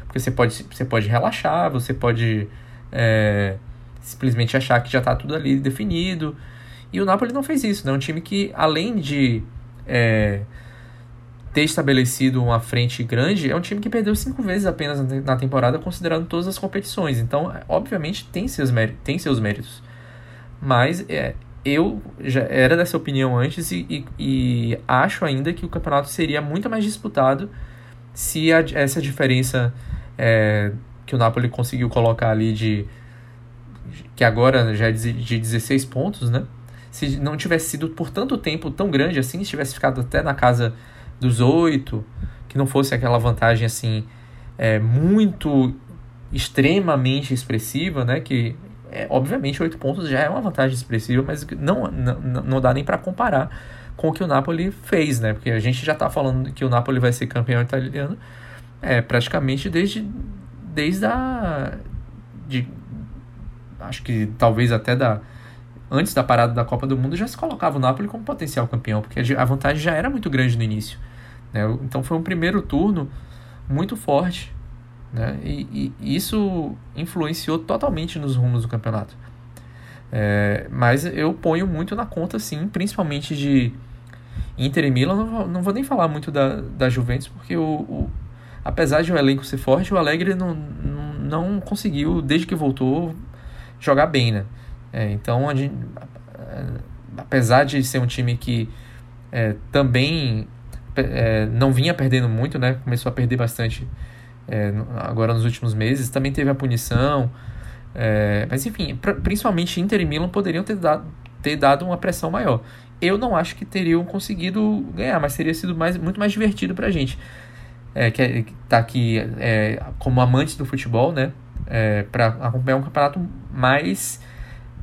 Porque você pode, você pode relaxar, você pode é, simplesmente achar que já está tudo ali definido. E o Napoli não fez isso, né? Um time que, além de é, ter estabelecido uma frente grande, é um time que perdeu cinco vezes apenas na temporada, considerando todas as competições. Então, obviamente, tem seus, tem seus méritos. Mas é, eu já era dessa opinião antes e, e, e, acho ainda que o campeonato seria muito mais disputado se a, essa diferença é, que o Napoli conseguiu colocar ali de que agora já é de 16 pontos, né? Se não tivesse sido por tanto tempo tão grande assim, se tivesse ficado até na casa dos oito, que não fosse aquela vantagem assim é, muito extremamente expressiva, né? Que é, obviamente, oito pontos já é uma vantagem expressiva, mas não, não, não dá nem para comparar com o que o Napoli fez, né? Porque a gente já está falando que o Napoli vai ser campeão italiano é, praticamente desde, desde a. De, acho que talvez até da. Antes da parada da Copa do Mundo já se colocava o Napoli como potencial campeão, porque a vantagem já era muito grande no início. Né? Então foi um primeiro turno muito forte né? E, e, isso influenciou totalmente nos rumos do campeonato. É, mas eu ponho muito na conta, sim, principalmente de Inter e Milan. Não, não vou nem falar muito da, da Juventus, porque o, o apesar de o elenco ser forte, o Alegre não, não, não conseguiu, desde que voltou, jogar bem. Né? É, então, gente, apesar de ser um time que é, também é, não vinha perdendo muito, né? começou a perder bastante é, agora nos últimos meses. Também teve a punição. É, mas enfim, principalmente Inter e Milan poderiam ter dado, ter dado uma pressão maior. Eu não acho que teriam conseguido ganhar, mas teria sido mais, muito mais divertido pra gente. É, que é, tá aqui é, como amantes do futebol, né? É, para acompanhar um campeonato mais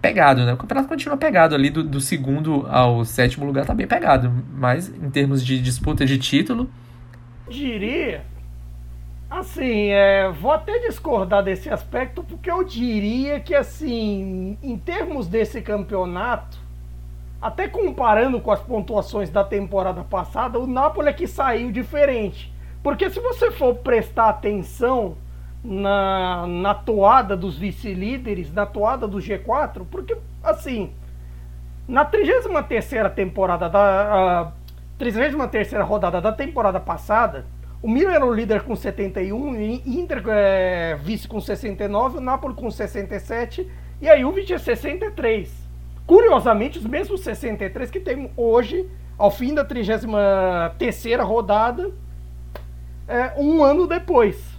pegado, né? O campeonato continua pegado ali do, do segundo ao sétimo lugar, tá bem pegado. Mas em termos de disputa de título. Diria. Assim, é, vou até discordar desse aspecto, porque eu diria que, assim, em termos desse campeonato, até comparando com as pontuações da temporada passada, o Napoli é que saiu diferente. Porque se você for prestar atenção na, na toada dos vice-líderes, na toada do G4, porque, assim, na 33 temporada da... 33 rodada da temporada passada, o Milan era o líder com 71, o Inter é, vice com 69, o Napoli com 67 e a Juve tinha 63. Curiosamente, os mesmos 63 que tem hoje, ao fim da 33 rodada, é, um ano depois.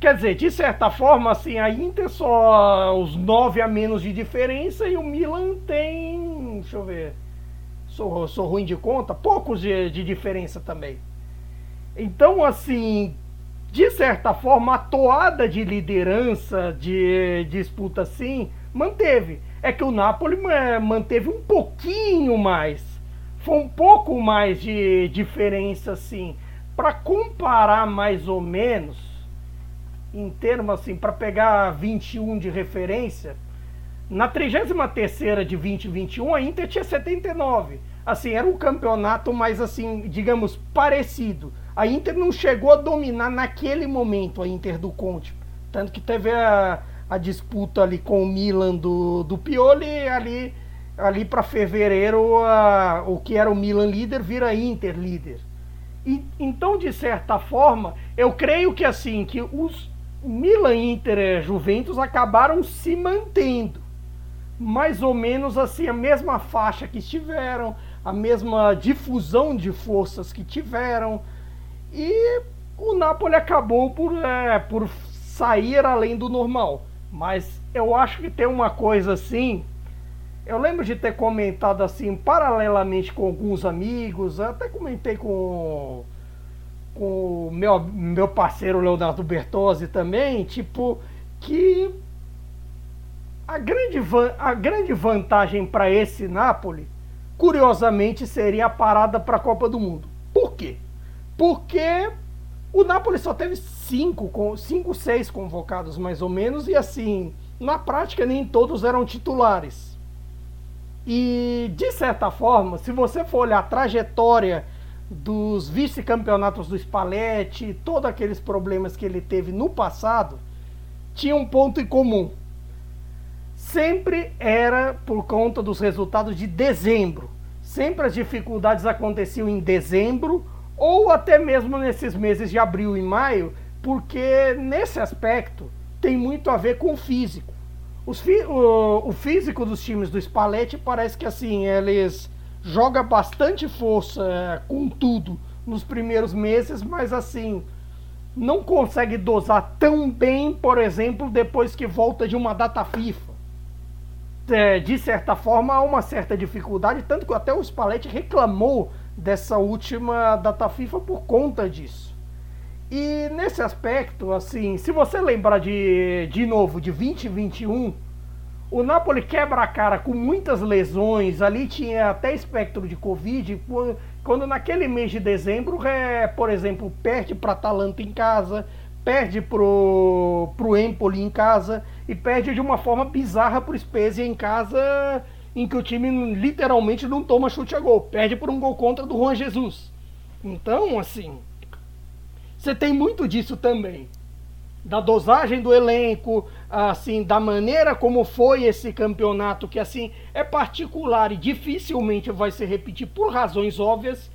Quer dizer, de certa forma, assim, a Inter só os 9 a menos de diferença e o Milan tem. Deixa eu ver. Sou, sou ruim de conta, poucos de, de diferença também. Então, assim, de certa forma, a toada de liderança, de disputa assim, manteve. É que o Napoli manteve um pouquinho mais. Foi um pouco mais de diferença, assim. Para comparar mais ou menos, em termos assim, para pegar 21 de referência, na 33 de 2021 a Inter tinha 79. Assim, era um campeonato mais assim, digamos, parecido. A Inter não chegou a dominar naquele momento a Inter do Conte. Tanto que teve a, a disputa ali com o Milan do, do Pioli ali ali para fevereiro a, o que era o Milan líder vira Inter líder. E, então, de certa forma, eu creio que assim, que os Milan, Inter e Juventus acabaram se mantendo. Mais ou menos assim, a mesma faixa que estiveram, a mesma difusão de forças que tiveram. E o Napoli acabou por, é, por sair além do normal. Mas eu acho que tem uma coisa assim. Eu lembro de ter comentado assim, paralelamente com alguns amigos, até comentei com com o meu, meu parceiro Leonardo Bertozzi também, tipo, que a grande, a grande vantagem para esse Napoli, curiosamente, seria a parada para a Copa do Mundo. Por quê? Porque o Napoli só teve cinco, cinco, seis convocados mais ou menos, e assim, na prática nem todos eram titulares. E de certa forma, se você for olhar a trajetória dos vice-campeonatos do Spalletti, todos aqueles problemas que ele teve no passado, tinha um ponto em comum. Sempre era por conta dos resultados de dezembro. Sempre as dificuldades aconteciam em dezembro ou até mesmo nesses meses de abril e maio, porque nesse aspecto tem muito a ver com o físico. o, o físico dos times do Spalletti parece que assim, eles joga bastante força é, com tudo nos primeiros meses, mas assim não consegue dosar tão bem, por exemplo, depois que volta de uma data FIFA. É, de certa forma, há uma certa dificuldade, tanto que até o Spalletti reclamou dessa última data FIFA por conta disso. E nesse aspecto, assim, se você lembrar de, de novo de 2021, o Napoli quebra a cara com muitas lesões, ali tinha até espectro de Covid, quando naquele mês de dezembro, é, por exemplo, perde para Atalanta em casa, perde pro, pro Empoli em casa e perde de uma forma bizarra pro Spezia em casa, em que o time literalmente não toma chute a gol, perde por um gol contra do Juan Jesus. Então, assim, você tem muito disso também. Da dosagem do elenco, assim, da maneira como foi esse campeonato, que assim é particular e dificilmente vai se repetir por razões óbvias,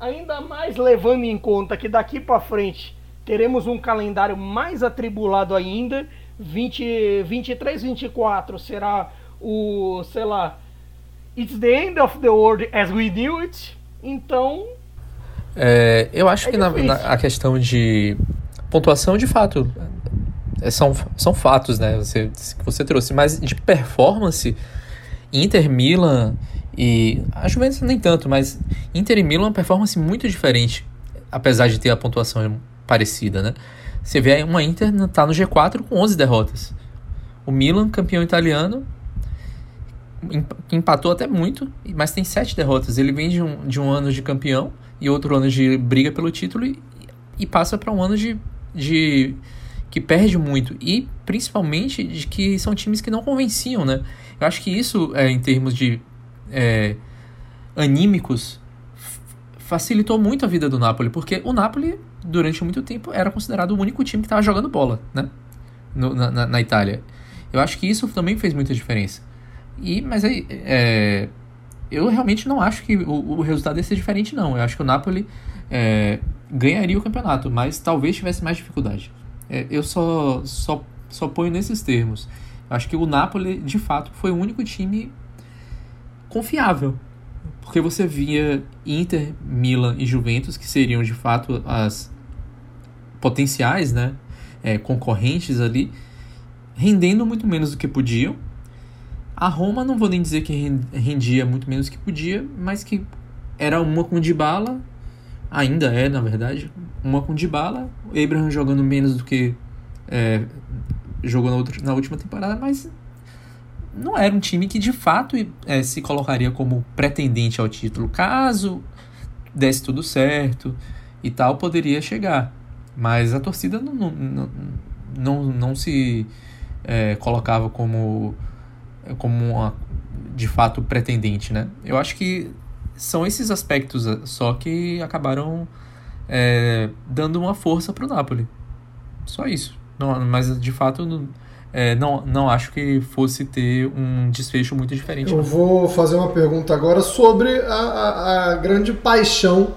ainda mais levando em conta que daqui para frente teremos um calendário mais atribulado ainda, 20, 23, 24 será o, sei lá, It's the end of the world as we knew it. Então, é, eu acho é que na, na, a questão de pontuação, de fato, é, são, são fatos, né? Você, que você trouxe. Mas de performance, Inter, Milan e. A Juventus nem tanto, mas Inter e Milan, uma performance muito diferente. Apesar de ter a pontuação parecida, né? Você vê aí uma Inter tá no G4 com 11 derrotas. O Milan, campeão italiano, empatou até muito, mas tem sete derrotas. Ele vem de um, de um ano de campeão e outro ano de briga pelo título e, e passa para um ano de, de que perde muito e principalmente de que são times que não convenciam, né? Eu acho que isso, é, em termos de é, anímicos, facilitou muito a vida do Napoli, porque o Napoli durante muito tempo era considerado o único time que estava jogando bola, né? No, na, na, Itália. Eu acho que isso também fez muita diferença. E, mas aí, é, eu realmente não acho que o, o resultado ia ser diferente, não. Eu acho que o Napoli é, ganharia o campeonato, mas talvez tivesse mais dificuldade. É, eu só, só, só ponho nesses termos. Eu acho que o Napoli, de fato, foi o único time confiável. Porque você via Inter, Milan e Juventus, que seriam de fato as potenciais né, é, concorrentes ali, rendendo muito menos do que podiam a Roma, não vou nem dizer que rendia muito menos que podia, mas que era uma com Dybala, ainda é, na verdade, uma com Dybala, o Abraham jogando menos do que é, jogou na, outra, na última temporada, mas não era um time que de fato é, se colocaria como pretendente ao título. Caso desse tudo certo e tal, poderia chegar. Mas a torcida não, não, não, não, não se é, colocava como como uma, de fato pretendente, né? Eu acho que são esses aspectos eh, só que acabaram é, dando uma força para o Napoli. Só isso. Não, mas de fato não, é, não, não acho que fosse ter um desfecho muito diferente. Eu não. vou fazer uma pergunta agora sobre a, a, a, grande paixão,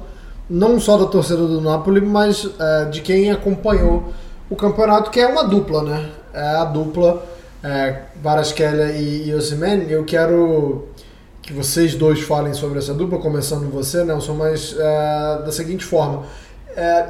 não só da torcida do Napoli, mas é, de quem acompanhou o campeonato, que é uma dupla, né? É a dupla é, Varaskelia e, e eu quero que vocês dois falem sobre essa dupla, começando você, Nelson, mas é, da seguinte forma. É,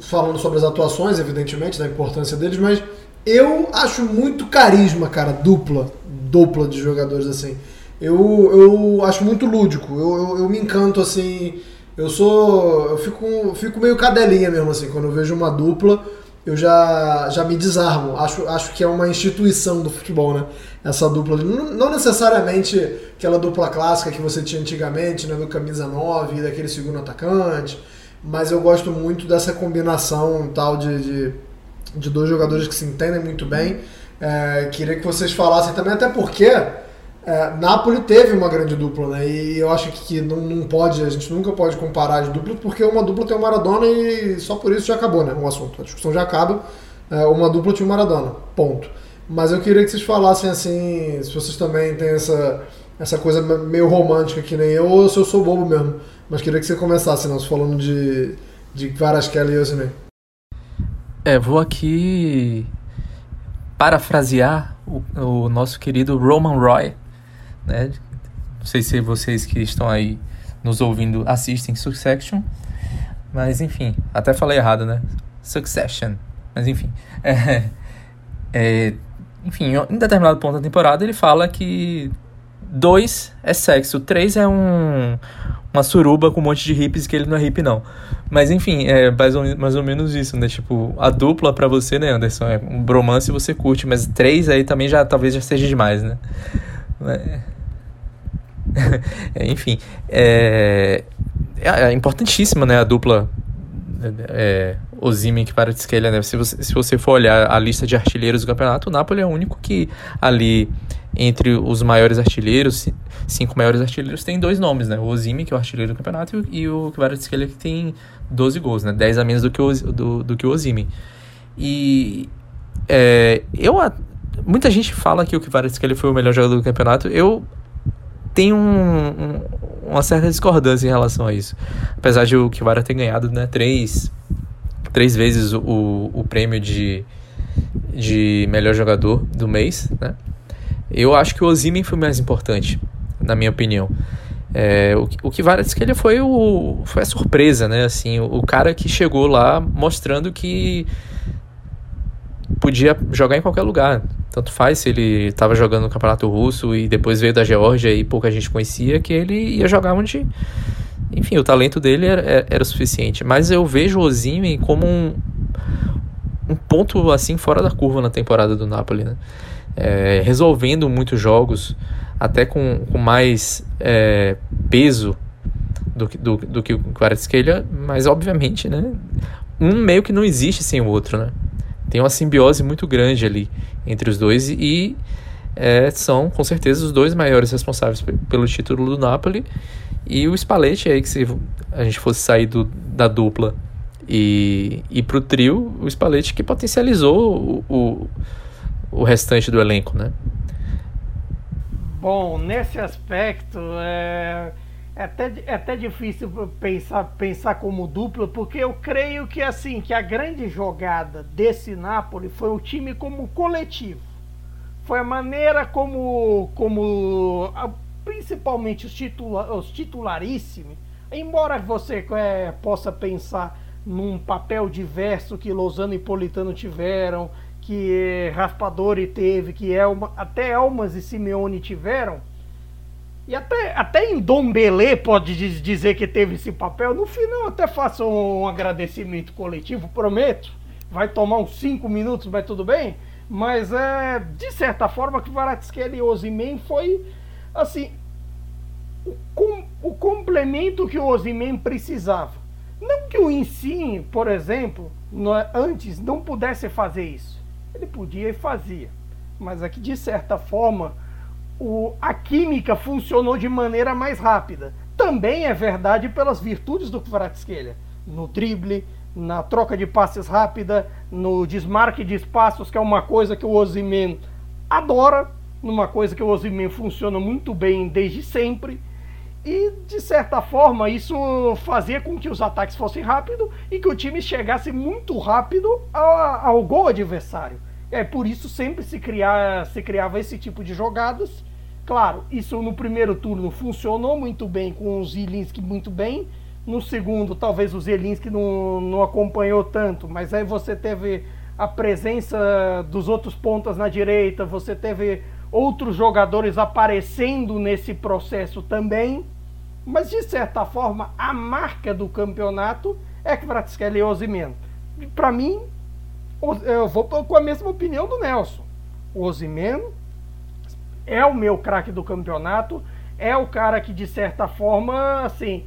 falando sobre as atuações, evidentemente, da importância deles, mas eu acho muito carisma, cara, dupla, dupla de jogadores assim. Eu, eu acho muito lúdico, eu, eu, eu me encanto assim. Eu sou. Eu fico, fico meio cadelinha mesmo, assim, quando eu vejo uma dupla eu já, já me desarmo. Acho, acho que é uma instituição do futebol, né? Essa dupla. Não necessariamente aquela dupla clássica que você tinha antigamente, né? Do camisa 9 e daquele segundo atacante. Mas eu gosto muito dessa combinação tal de, de, de dois jogadores que se entendem muito bem. É, queria que vocês falassem também, até porque é, Napoli teve uma grande dupla, né? E eu acho que não, não pode, a gente nunca pode comparar de dupla, porque uma dupla tem o Maradona e só por isso já acabou, né? O assunto. A discussão já acaba. É, uma dupla tinha o Maradona. Ponto. Mas eu queria que vocês falassem assim, se vocês também têm essa, essa coisa meio romântica que nem eu, ou se eu sou bobo mesmo. Mas queria que você começasse, nós falando de, de Varasquela e Osimhen. É, vou aqui parafrasear o, o nosso querido Roman Roy, né? Não sei se vocês que estão aí nos ouvindo assistem Succession, mas enfim, até falei errado, né? Succession, mas enfim. É, é, enfim, em determinado ponto da temporada ele fala que dois é sexo, três é um, uma suruba com um monte de hippies que ele não é hippie não. Mas enfim, é mais ou, mais ou menos isso, né? Tipo, a dupla para você, né, Anderson? É um bromance você curte, mas três aí também já talvez já seja demais, né? É. Enfim, é, é, importantíssima né, a dupla é, Ozimen que para Tskelia, né? Se você, se você for olhar a lista de artilheiros do campeonato, o Napoli é o único que ali entre os maiores artilheiros, cinco maiores artilheiros, tem dois nomes, né? O Ozimen, que é o artilheiro do campeonato, e o Kvaratskhelia, que tem 12 gols, né? 10 a menos do que o, do, do que o. E é, eu muita gente fala que o Kvaratskhelia foi o melhor jogador do campeonato. Eu tenho um, um, uma certa discordância em relação a isso. Apesar de o Kivara ter ganhado né, três, três vezes o, o prêmio de, de melhor jogador do mês, né? Eu acho que o Ozimen foi mais importante, na minha opinião. É, o, o Kivara disse que ele foi, o, foi a surpresa, né? Assim, o, o cara que chegou lá mostrando que podia jogar em qualquer lugar. Tanto faz se ele estava jogando no Campeonato Russo e depois veio da Geórgia e pouca gente conhecia, que ele ia jogar onde. Enfim, o talento dele era, era o suficiente. Mas eu vejo o Ozymen como um, um ponto assim fora da curva na temporada do Napoli, né? É, resolvendo muitos jogos. até com, com mais é, peso do, do, do que o Kvaratskhelia, mas obviamente, né, um meio que não existe sem o outro, né? Tem uma simbiose muito grande ali entre os dois e é, são com certeza os dois maiores responsáveis pelo título do Napoli e o Spalletti aí que se a gente fosse sair do, da dupla e ir pro trio, o Spalletti que potencializou o, o, o restante do elenco, né? Bom, nesse aspecto é, é, até, é até difícil pensar, pensar como dupla, porque eu creio que assim que a grande jogada desse Napoli foi o time como coletivo. Foi a maneira como, como principalmente os, titula, os titularíssimos, embora você é, possa pensar num papel diverso que Lozano e Politano tiveram, que Raspadori teve, que Elma, até Elmas e Simeone tiveram, e até, até em Dom Belê pode dizer que teve esse papel. No final, até faço um agradecimento coletivo, prometo. Vai tomar uns 5 minutos, mas tudo bem. Mas é, de certa forma, que Varatskhelia e Ozyman foi assim o, com, o complemento que o Ozyman precisava. Não que o Insigne, por exemplo, no, antes não pudesse fazer isso. Ele podia e fazia. Mas aqui, de certa forma, o, a química funcionou de maneira mais rápida. Também é verdade pelas virtudes do Kvaratskhelia. No drible, na troca de passes rápida, no desmarque de espaços, que é uma coisa que o Ozyman adora, numa coisa que o Ozyman funciona muito bem desde sempre. E, de certa forma, isso fazia com que os ataques fossem rápidos e que o time chegasse muito rápido ao, ao gol adversário. É por isso sempre se, criar, se criava esse tipo de jogadas. Claro, isso no primeiro turno funcionou muito bem com o Zilinski muito bem. No segundo, talvez o Zelinski não, não acompanhou tanto, mas aí você teve a presença dos outros pontas na direita, você teve outros jogadores aparecendo nesse processo também. Mas de certa forma, a marca do campeonato é Vratskelly e. Para mim, eu vou com a mesma opinião do Nelson. O Osimhen é o meu craque do campeonato, é o cara que de certa forma, assim,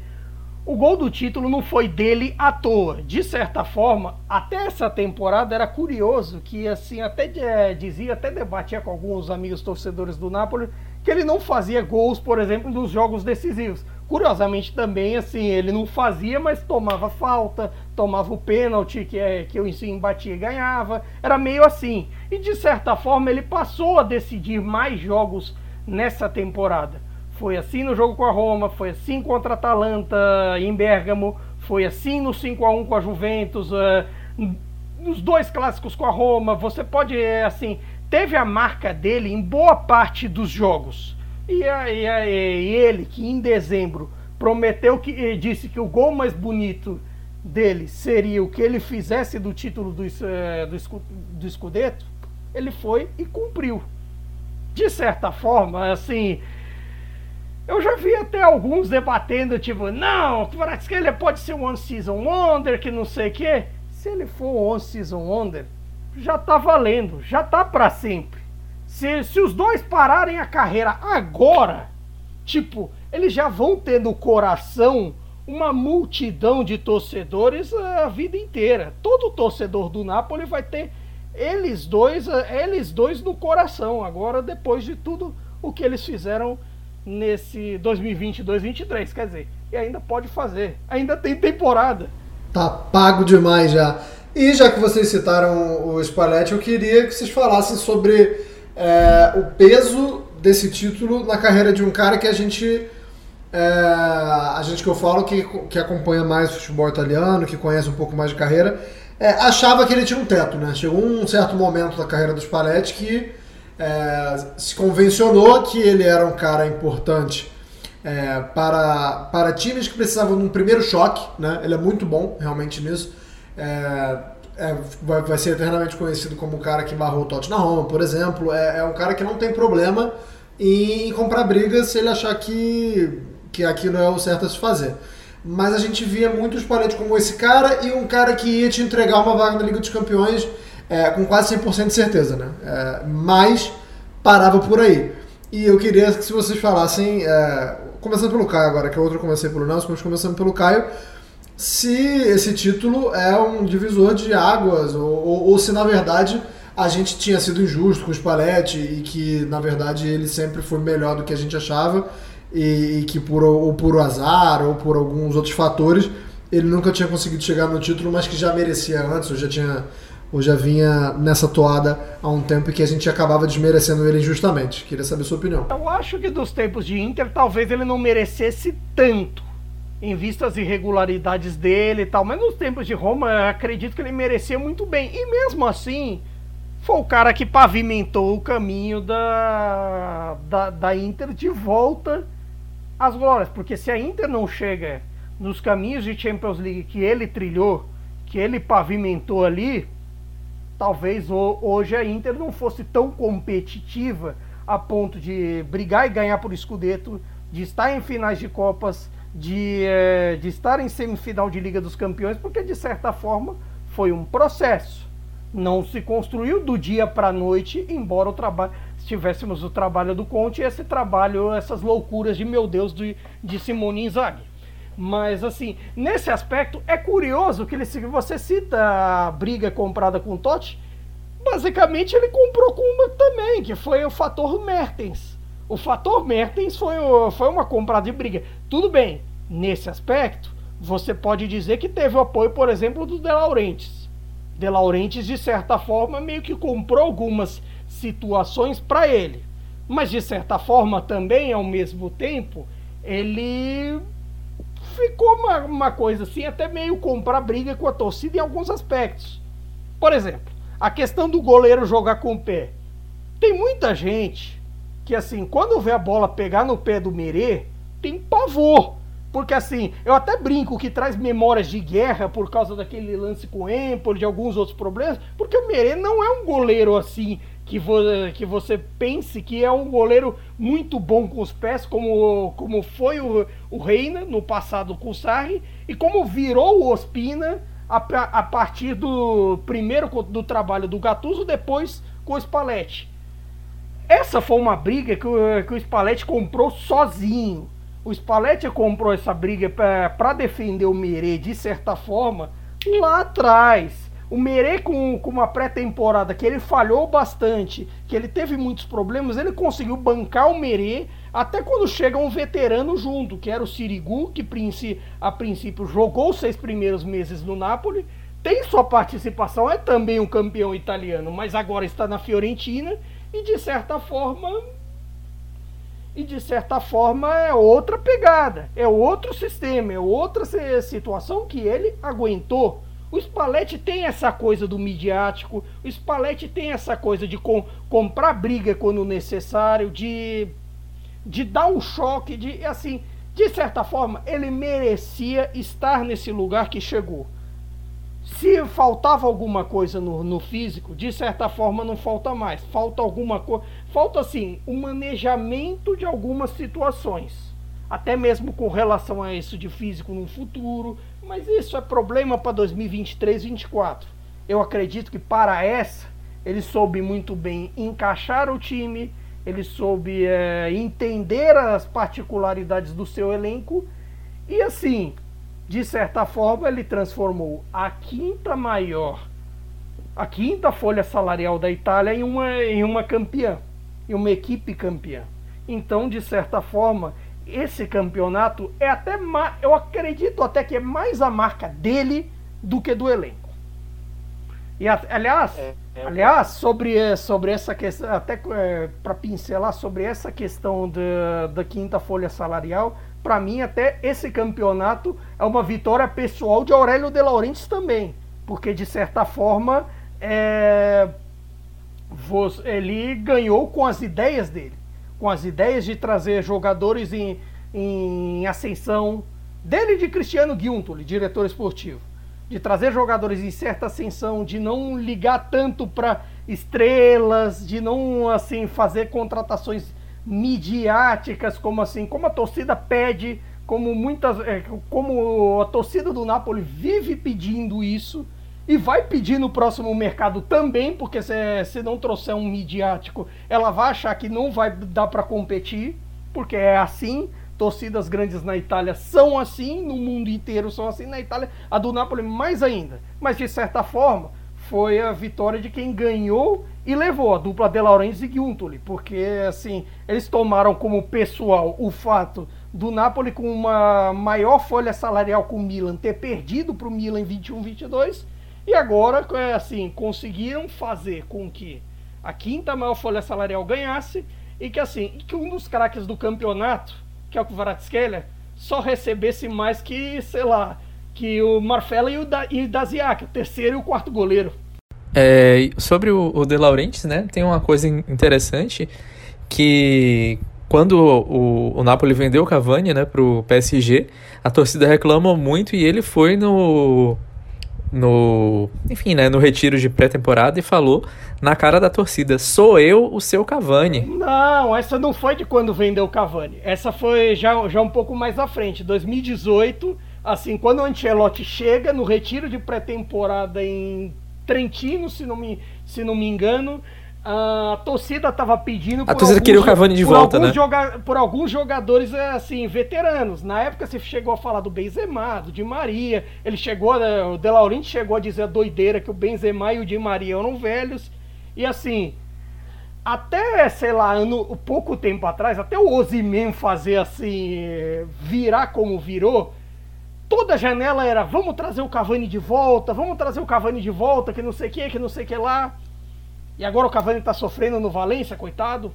o gol do título não foi dele à toa. De certa forma, até essa temporada era curioso que, assim, até é, dizia, até debatia com alguns amigos torcedores do Napoli, que ele não fazia gols, por exemplo, nos jogos decisivos. Curiosamente também, assim, ele não fazia, mas tomava falta, tomava o pênalti que, é, que o ensino batia e ganhava. Era meio assim. E de certa forma ele passou a decidir mais jogos nessa temporada. Foi assim no jogo com a Roma, foi assim contra a Atalanta em Bergamo, foi assim no 5 a 1 com a Juventus, uh, nos dois clássicos com a Roma. Você pode, eh, assim, teve a marca dele em boa parte dos jogos. E, a, a, e ele, que em dezembro prometeu que eh, disse que o gol mais bonito dele seria o que ele fizesse do título do, do, do Scudetto, ele foi e cumpriu. De certa forma, assim, eu já vi até alguns debatendo, tipo, não, que ele pode ser um one-season wonder, que não sei o quê. Se ele for um one-season wonder, já tá valendo, já tá para sempre. Se, se os dois pararem a carreira agora, tipo, eles já vão ter no coração uma multidão de torcedores a vida inteira. Todo torcedor do Napoli vai ter eles dois, eles dois no coração. Agora, depois de tudo o que eles fizeram nesse 2020-2023, quer dizer, e ainda pode fazer, ainda tem temporada. Tá pago demais já. E já que vocês citaram o Spalletti, eu queria que vocês falassem sobre é, o peso desse título na carreira de um cara que a gente é, a gente que eu falo que, que acompanha mais o futebol italiano, que conhece um pouco mais de carreira, é, achava que ele tinha um teto, né? Chegou um certo momento da carreira do Spalletti que é, se convencionou que ele era um cara importante é, para, para times que precisavam de um primeiro choque, né? Ele é muito bom realmente nisso. É, é, vai, vai, ser eternamente conhecido como o cara que barrou o Totti na Roma, por exemplo. É, é, um cara que não tem problema em comprar brigas se ele achar que, que aquilo é o certo a se fazer. Mas a gente via muito os Spalletti como esse cara e um cara que ia te entregar uma vaga na Liga dos Campeões é, com quase 100% de certeza, né? É, mas parava por aí. E eu queria que se vocês falassem, é, começando pelo Caio agora, que é outro eu comecei pelo Nelson, mas começando pelo Caio, se esse título é um divisor de águas, ou, ou, ou se na verdade a gente tinha sido injusto com o Spalletti e que na verdade ele sempre foi melhor do que a gente achava e, e que por, ou por azar ou por alguns outros fatores ele nunca tinha conseguido chegar no título, mas que já merecia antes, ou já tinha ou já vinha nessa toada há um tempo e que a gente acabava desmerecendo ele injustamente. Queria saber sua opinião. Eu acho que dos tempos de Inter, talvez ele não merecesse tanto, em vista das irregularidades dele e tal, mas nos tempos de Roma, eu acredito que ele merecia muito bem. E mesmo assim, foi o cara que pavimentou o caminho da, da, da Inter de volta às glórias. Porque se a Inter não chega nos caminhos de Champions League que ele trilhou, que ele pavimentou ali, talvez hoje a Inter não fosse tão competitiva a ponto de brigar e ganhar por escudeto, de estar em finais de Copas, de, eh, de estar em semifinal de Liga dos Campeões, porque de certa forma foi um processo. Não se construiu do dia para a noite, embora o trabalho se tivéssemos o trabalho do Conte e esse trabalho, essas loucuras de meu Deus de, de Simone Inzaghi. Mas assim, nesse aspecto é curioso que ele, você cita a briga comprada com o Totti, basicamente ele comprou com uma também, que foi o fator Mertens. O fator Mertens foi, foi uma compra de briga. Tudo bem, nesse aspecto, você pode dizer que teve o apoio, por exemplo, do De Laurentiis. De Laurentiis, de certa forma, meio que comprou algumas situações para ele. Mas, de certa forma, também, ao mesmo tempo, ele ficou uma, uma coisa assim, até meio comprar briga com a torcida em alguns aspectos. Por exemplo, a questão do goleiro jogar com o pé. Tem muita gente que, assim, quando vê a bola pegar no pé do Merê, tem pavor. Porque, assim, eu até brinco que traz memórias de guerra por causa daquele lance com o Empoli, de alguns outros problemas, porque o Merê não é um goleiro assim que, vo que você pense que é um goleiro muito bom com os pés, como, como foi o, o Reina no passado com o Sarri, e como virou o Ospina a, a partir do primeiro do trabalho do Gattuso, depois com o Spalletti. Essa foi uma briga que o, que o Spalletti comprou sozinho. O Spalletti comprou essa briga para defender o Merê de certa forma lá atrás. O Merê com, com uma pré-temporada que ele falhou bastante, que ele teve muitos problemas, ele conseguiu bancar o Merê até quando chega um veterano junto, que era o Sirigu, que a princípio jogou os seis primeiros meses no Napoli, tem sua participação, é também um campeão italiano, mas agora está na Fiorentina e de certa forma e de certa forma é outra pegada, é outro sistema, é outra situação que ele aguentou. O Spalletti tem essa coisa do midiático, o Spalletti tem essa coisa de com, comprar briga quando necessário, de, de dar um choque, de assim, de certa forma, ele merecia estar nesse lugar que chegou. Se faltava alguma coisa no, no físico, de certa forma não falta mais. Falta alguma coisa. Falta assim, o manejamento de algumas situações. Até mesmo com relação a isso de físico no futuro, mas isso é problema para 2023, 2024. Eu acredito que para essa ele soube muito bem encaixar o time, ele soube é, entender as particularidades do seu elenco e assim, de certa forma, ele transformou a quinta maior, a quinta folha salarial da Itália em uma, em uma campeã, em uma equipe campeã. Então, de certa forma, esse campeonato é até mais, eu acredito até que é mais a marca dele do que do elenco. E aliás, é, é aliás, sobre, sobre essa questão, até é, para pincelar sobre essa questão da, da quinta folha salarial, para mim até esse campeonato é uma vitória pessoal de Aurélio De Laurentiis também, porque de certa forma é, ele ganhou com as ideias dele com as ideias de trazer jogadores em, em ascensão, dele de Cristiano Giuntoli, diretor esportivo, de trazer jogadores em certa ascensão, de não ligar tanto para estrelas, de não assim fazer contratações midiáticas como assim, como a torcida pede, como muitas, é, como a torcida do Napoli vive pedindo isso. e vai pedir no próximo mercado também, porque se, se não trouxer um midiático, ela vai achar que não vai dar para competir, porque é assim. Torcidas grandes na Itália são assim, no mundo inteiro são assim, na Itália a do Napoli mais ainda. Mas de certa forma, foi a vitória de quem ganhou e levou a dupla De Laurentiis e Giuntoli, porque assim, eles tomaram como pessoal o fato do Napoli com uma maior folha salarial com o Milan ter perdido para o Milan em 21-22 e agora é, assim conseguiram fazer com que a quinta maior folha salarial ganhasse e que assim que um dos craques do campeonato, que é o Kvaratskhelia, só recebesse mais que sei lá que o Marfella e e o Daziak, o terceiro e o quarto goleiro. É, sobre o, o De Laurentiis, né, tem uma coisa interessante que quando o, o Napoli vendeu o Cavani, né, pro PSG, a torcida reclamou muito e ele foi no no, enfim, né, no retiro de pré-temporada e falou na cara da torcida: "Sou eu o seu Cavani". Não, essa não foi de quando vendeu o Cavani. Essa foi já, já um pouco mais à frente, 2018, assim, quando o Ancelotti chega no retiro de pré-temporada em Trentino, se não me, se não me engano, a torcida estava pedindo. A torcida queria o Cavani de volta, né? Joga, por alguns jogadores é, assim veteranos. Na época você chegou a falar do Benzema, do Di Maria. Ele chegou, né, o De Laurenti chegou a dizer a doideira que o Benzema e o Di Maria eram velhos. E assim, até sei lá, ano, pouco tempo atrás, até o Ozyman fazer assim virar como virou toda janela era vamos trazer o Cavani de volta, vamos trazer o Cavani de volta, que não sei o que, que não sei o que lá. E agora o Cavani tá sofrendo no Valência, coitado.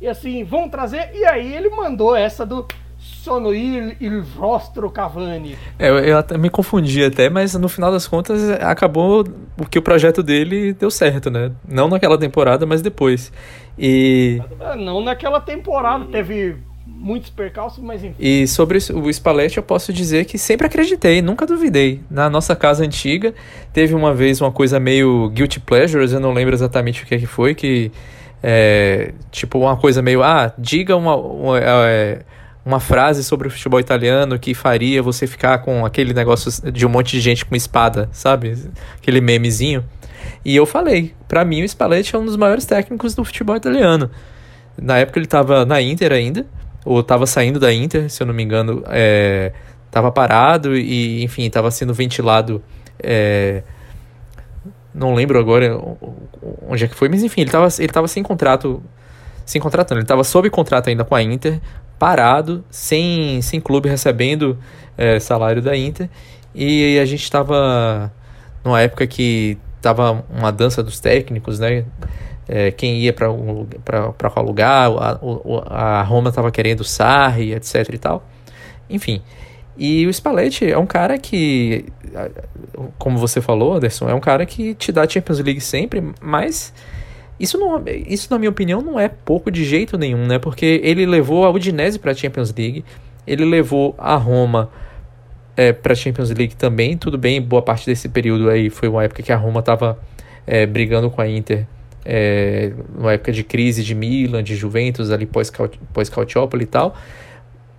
E assim, vão trazer. E aí ele mandou essa do Sono il, il vostro Cavani. É, eu, eu até me confundi até, mas no final das contas acabou porque o projeto dele deu certo, né? Não naquela temporada, mas depois. E. Ah, não naquela temporada, teve muitos percalços, mas enfim. E sobre o Spalletti eu posso dizer que sempre acreditei, nunca duvidei. Na nossa casa antiga, teve uma vez uma coisa meio guilty pleasures, eu não lembro exatamente o que, é que foi, que é, tipo uma coisa meio, ah, diga uma, uma, é, uma frase sobre o futebol italiano que faria você ficar com aquele negócio de um monte de gente com espada, sabe? Aquele memezinho. E eu falei, para mim o Spalletti é um dos maiores técnicos do futebol italiano. Na época ele estava na Inter ainda, ou estava saindo da Inter, se eu não me engano, estava é, parado e, enfim, estava sendo ventilado. É, não lembro agora onde é que foi, mas enfim, ele estava ele tava sem contrato, sem contratando, ele estava sob contrato ainda com a Inter, parado, sem, sem clube recebendo é, salário da Inter, e a gente estava numa época que estava uma dança dos técnicos, né? É, quem ia para qual lugar, a, a Roma estava querendo Sarri, etc e tal. Enfim. E o Spalletti é um cara que, como você falou, Anderson, é um cara que te dá Champions League sempre, mas isso, não, isso na minha opinião, não é pouco de jeito nenhum, né? Porque ele levou a Udinese para a Champions League, ele levou a Roma é, para a Champions League também. Tudo bem, boa parte desse período aí foi uma época que a Roma estava é, brigando com a Inter é, numa época de crise de Milan, de Juventus, ali pós-Cautiópoli e tal.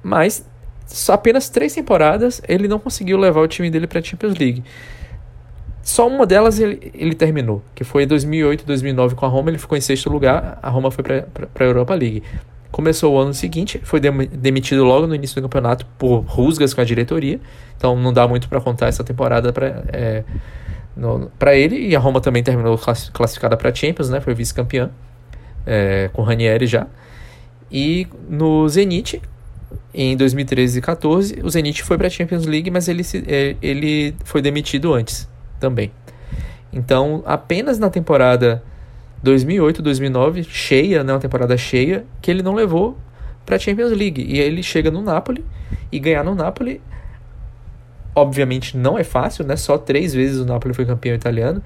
Mas só apenas três temporadas ele não conseguiu levar o time dele para a Champions League. Só uma delas ele, ele terminou, que foi em 2008, 2009 com a Roma, ele ficou em sexto lugar, a Roma foi para a Europa League. Começou o ano seguinte, foi demitido logo no início do campeonato por rusgas com a diretoria, então não dá muito para contar essa temporada para é, para ele. E a Roma também terminou classificada para Champions, né? Foi vice-campeã é, com Ranieri já. E no Zenit, em 2013 e 14, o Zenit foi para a Champions League, mas ele, se, é, ele foi demitido antes também. Então, apenas na temporada 2008-2009, cheia, né, uma temporada cheia, que ele não levou para a Champions League. E aí ele chega no Napoli e ganhar no Napoli obviamente não é fácil, né? Só três vezes o Napoli foi campeão italiano.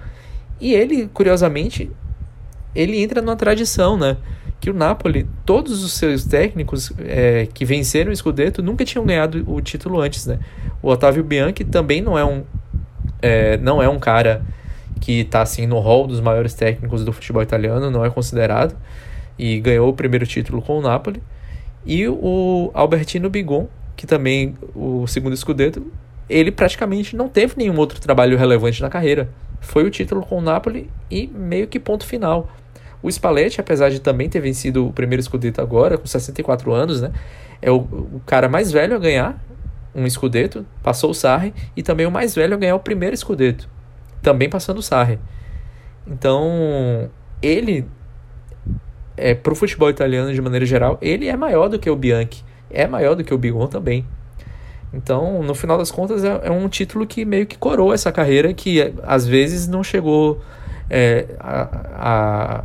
E ele, curiosamente, ele entra numa tradição, né? Que o Napoli, todos os seus técnicos é, que venceram o Scudetto nunca tinham ganhado o título antes, né? O Otávio Bianchi também não é um, é, não é um cara que está assim no hall dos maiores técnicos do futebol italiano, não é considerado e ganhou o primeiro título com o Napoli. E o Albertino Bigon, que também o segundo Scudetto ele praticamente não teve nenhum outro trabalho relevante na carreira. Foi o título com o Napoli e meio que ponto final. O Spalletti, apesar de também ter vencido o primeiro Scudetto agora, com 64 anos, né, é o, o cara mais velho a ganhar um Scudetto, passou o Sarri, e também o mais velho a ganhar o primeiro Scudetto, também passando o Sarri. Então, ele, é, para o futebol italiano de maneira geral, ele é maior do que o Bianchi, é maior do que o Bigon também. Então, no final das contas, é, é um título que meio que coroa essa carreira que às vezes não chegou é, a, a,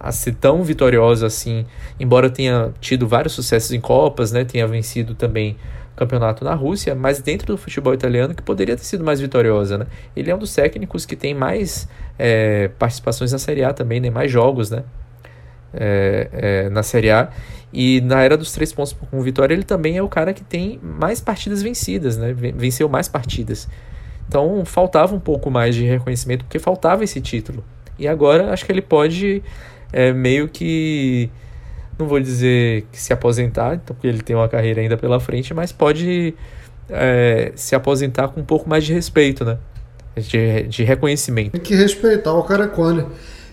a, ser tão vitoriosa assim, embora tenha tido vários sucessos em Copas, né, tenha vencido também campeonato na Rússia, mas dentro do futebol italiano que poderia ter sido mais vitoriosa. Né? Ele é um dos técnicos que tem mais é, participações na Série A também, né? mais jogos né? É, é, na Série A. E na era dos três pontos com vitória, ele também é o cara que tem mais partidas vencidas, né? venceu mais partidas. Então faltava um pouco mais de reconhecimento, porque faltava esse título. E agora acho que ele pode é, meio que não vou dizer que se aposentar, então, porque ele tem uma carreira ainda pela frente, mas pode é, se aposentar com um pouco mais de respeito, né? De, de reconhecimento. Tem que respeitar o Caracone.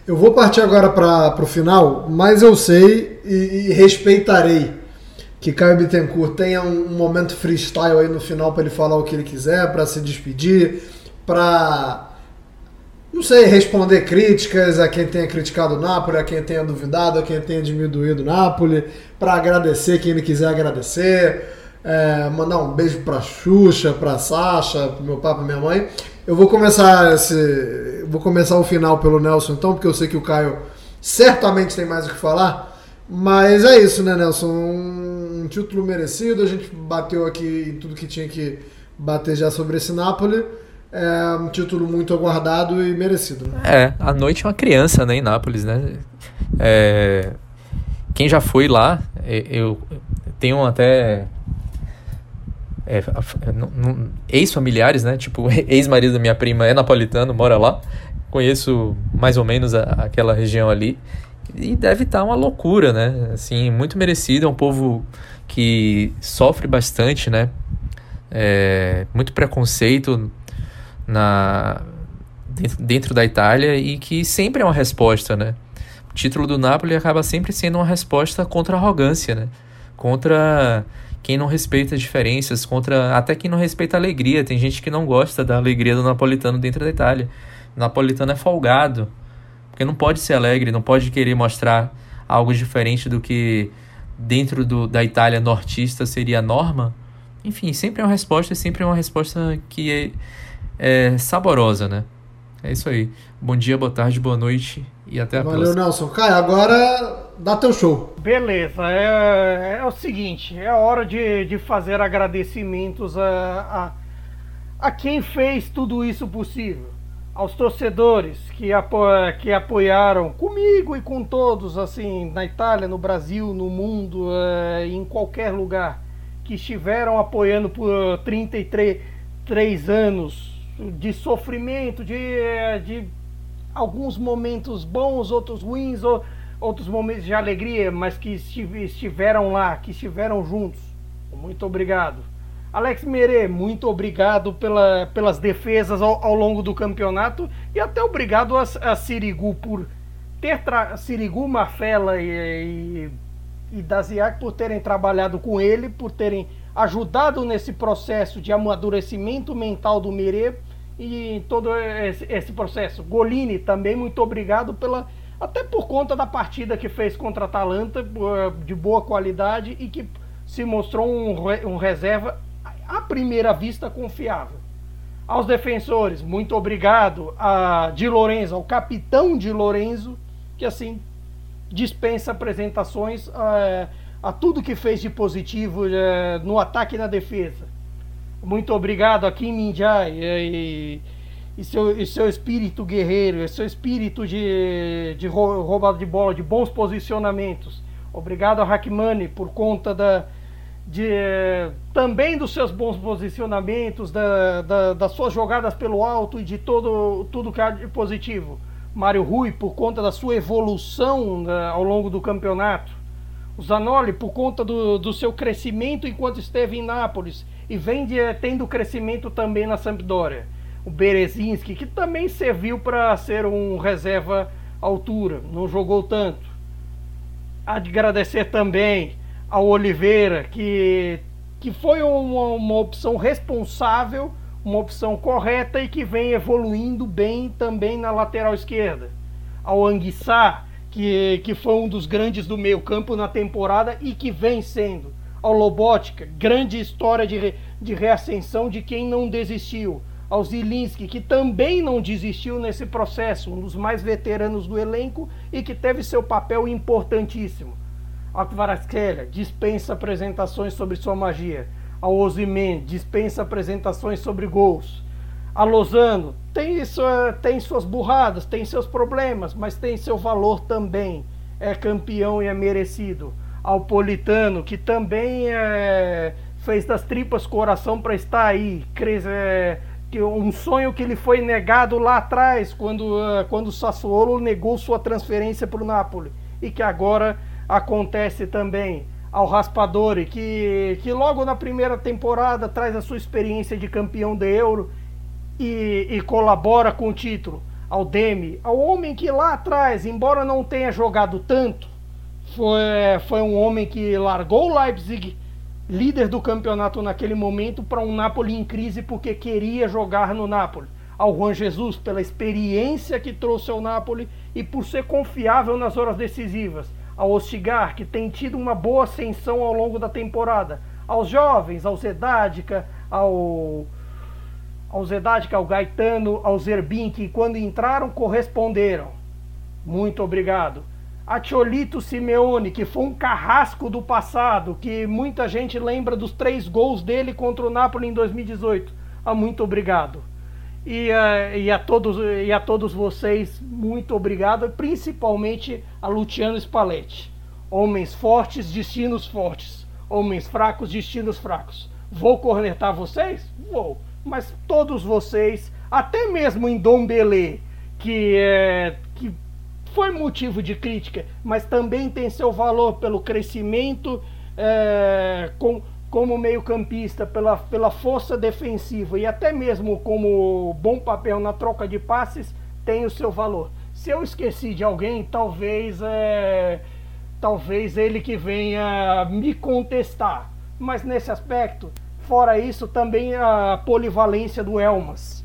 Eu vou partir agora para o final, mas eu sei e, e, respeitarei que Caio Bittencourt tenha um, um momento freestyle aí no final para ele falar o que ele quiser, para se despedir, para não sei, responder críticas a quem tenha criticado o Napoli, a quem tenha duvidado, a quem tenha diminuído o Napoli, para agradecer quem ele quiser agradecer, é, mandar um beijo para Xuxa, para Sasha, pro meu pai, pra minha mãe. Eu vou começar esse, vou começar o final pelo Nelson então, porque eu sei que o Caio certamente tem mais o que falar. Mas é isso, né, Nelson? Um título merecido. A gente bateu aqui em tudo que tinha que bater já sobre esse Napoli é um título muito aguardado e merecido. Né? É, a noite é uma criança, né, em Nápoles, né? É, quem já foi lá, eu tenho até é, ex-familiares, né? Tipo, ex-marido da minha prima é napolitano, mora lá. Conheço mais ou menos a, aquela região ali. E deve estar tá uma loucura, né? Assim, muito merecido. É um povo que sofre bastante, né? É, muito preconceito na dentro, dentro da Itália e que sempre é uma resposta, né? O título do Napoli acaba sempre sendo uma resposta contra a arrogância, né? Contra quem não respeita as diferenças, contra até quem não respeita a alegria. Tem gente que não gosta da alegria do napolitano dentro da Itália. O napolitano é folgado, porque não pode ser alegre, não pode querer mostrar algo diferente do que dentro do, da Itália nortista seria a norma. Enfim, sempre é uma resposta, sempre é uma resposta que é, é, saborosa, né? É isso aí. Bom dia, boa tarde, boa noite e até a Valeu, próxima. Valeu, Nelson. Caio, agora dá teu show. Beleza, é, é o seguinte, é hora de, de fazer agradecimentos a, a, a quem fez tudo isso possível. Aos torcedores que, apo, que apoiaram comigo e com todos, assim, na Itália, no Brasil, no mundo, é, em qualquer lugar, que estiveram apoiando por 33 três anos de sofrimento, de, de alguns momentos bons, outros ruins, outros momentos de alegria, mas que estiveram lá, que estiveram juntos. Muito obrigado. Alex Mere, muito obrigado pela, pelas defesas ao, ao, longo do campeonato e até obrigado a, a Sirigu por ter tra... Sirigu, Mafela e, e, e Daziak por terem trabalhado com ele, por terem ajudado nesse processo de amadurecimento mental do Merê e todo esse, esse, processo. Golini também muito obrigado pela até por conta da partida que fez contra a Atalanta eh, de boa qualidade e que se mostrou um, um reserva à primeira vista confiável. Aos defensores, muito obrigado a Di Lorenzo, ao capitão Di Lorenzo, que assim dispensa apresentações. Uh, a tudo que fez de positivo é, no ataque e na defesa. Muito obrigado a Kim Min-jae e, e, seu, e seu espírito guerreiro, seu espírito de, de roubada de bola, de bons posicionamentos. Obrigado a Hakmani por conta da, de, também dos seus bons posicionamentos, da, da, das suas jogadas pelo alto e de todo, tudo que há de positivo. Mário Rui, por conta da sua evolução né, ao longo do campeonato. O Zanoli, por conta do, do seu crescimento enquanto esteve em Nápoles e vem de, tendo crescimento também na Sampdoria. O Berezinski, que também serviu para ser um reserva altura, não jogou tanto. Agradecer também ao Oliveira, que, que foi uma, uma opção responsável, uma opção correta e que vem evoluindo bem também na lateral esquerda. Ao Anguissá, que, que foi um dos grandes do meio campo na temporada e que vem sendo. Ao Lobotka, grande história de, de reascensão de quem não desistiu ao Zilinski, que também não desistiu nesse processo, um dos mais veteranos do elenco e que teve seu papel importantíssimo. Ao dispensa apresentações sobre sua magia. Ao Ozyman, dispensa apresentações sobre gols. A Lozano, tem, tem suas burradas, tem seus problemas, mas tem seu valor também. É campeão e é merecido. Ao Politano, que também é, fez das tripas coração para estar aí. Cres, é, um sonho que lhe foi negado lá atrás, quando, uh, quando o Sassuolo negou sua transferência para o Napoli, e que agora acontece também ao Raspadori, que, que logo na primeira temporada traz a sua experiência de campeão de Euro e, e colabora com o título. Ao Demi, ao homem que lá atrás, embora não tenha jogado tanto, foi, foi um homem que largou o Leipzig líder do campeonato naquele momento, para um Napoli em crise porque queria jogar no Napoli. Ao Juan Jesus, pela experiência que trouxe ao Napoli e por ser confiável nas horas decisivas. Ao Ostigar, que tem tido uma boa ascensão ao longo da temporada. Aos jovens, ao Zedadica, ao ao Zedadica, ao Gaetano, ao Zerbin, que quando entraram corresponderam. Muito obrigado a Tiolito Simeone, que foi um carrasco do passado, que muita gente lembra dos três gols dele contra o Napoli em 2018. Ah, muito obrigado. E, uh, e, a todos, e a todos vocês, muito obrigado, principalmente a Luciano Spalletti. Homens fortes, destinos fortes. Homens fracos, destinos fracos. Vou cornetar vocês? Vou. Mas todos vocês, até mesmo em Dom Belê, que, é, foi motivo de crítica, mas também tem seu valor pelo crescimento é, com, como meio-campista, pela, pela força defensiva e até mesmo como bom papel na troca de passes, tem o seu valor. Se eu esqueci de alguém, talvez é, talvez ele que venha me contestar. Mas nesse aspecto, fora isso, também a polivalência do Elmas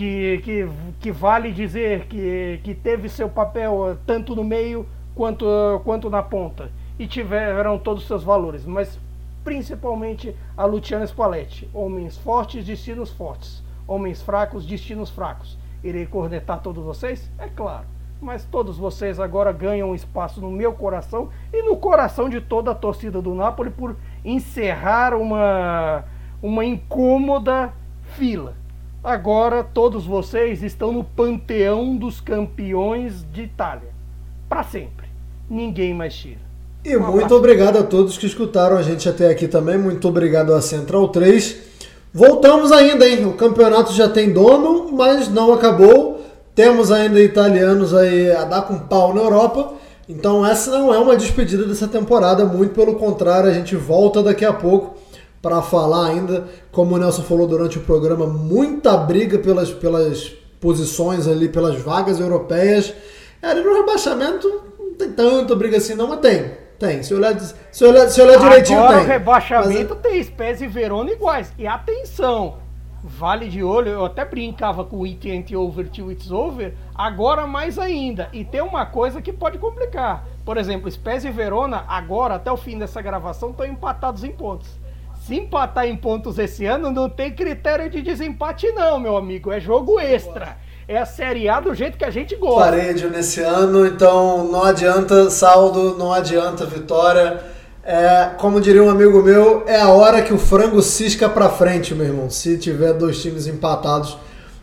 que, que, que vale dizer que, que teve seu papel eh, tanto no meio quanto, quanto na ponta e tiveram todos os seus valores, mas principalmente a Luciana Spalletti. Homens fortes, destinos fortes. Homens fracos, destinos fracos. Irei cornetar todos vocês? É claro. Mas todos vocês agora ganham espaço no meu coração e no coração de toda a torcida do Napoli por encerrar uma, uma incômoda fila. Agora todos vocês estão no panteão dos campeões de Itália. Para sempre. Ninguém mais tira. E um muito obrigado a todos que escutaram a gente até aqui também. Muito obrigado a Central 3. Voltamos ainda, hein? O campeonato já tem dono, mas não acabou. Temos ainda italianos aí a dar com pau na Europa. Então essa não é uma despedida dessa temporada, muito pelo contrário, a gente volta daqui a pouco para falar ainda, como o Nelson falou durante o programa, muita briga pelas, pelas posições ali, pelas vagas europeias. Ali no rebaixamento não tem tanta briga assim não, mas tem. Tem. Se olhar, se olhar, se olhar direitinho, Agora, tem. o rebaixamento mas... tem Spezia e Verona iguais. E atenção, vale de olho, eu até brincava com o it ain't over till it's over, agora mais ainda. E tem uma coisa que pode complicar. Por exemplo, Spezia e Verona, agora, até o fim dessa gravação, estão empatados em pontos. Se empatar em pontos esse ano, não tem critério de desempate, não, meu amigo. É jogo extra. É a Série A do jeito que a gente gosta. Paredio nesse ano, então não adianta saldo, não adianta vitória. É, como diria um amigo meu, é a hora que o frango cisca pra frente, meu irmão. Se tiver dois times empatados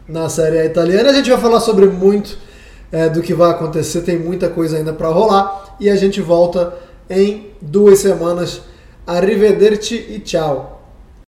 na Série A italiana, a gente vai falar sobre muito é, do que vai acontecer. Tem muita coisa ainda para rolar e a gente volta em duas semanas Arrivederci e tchau.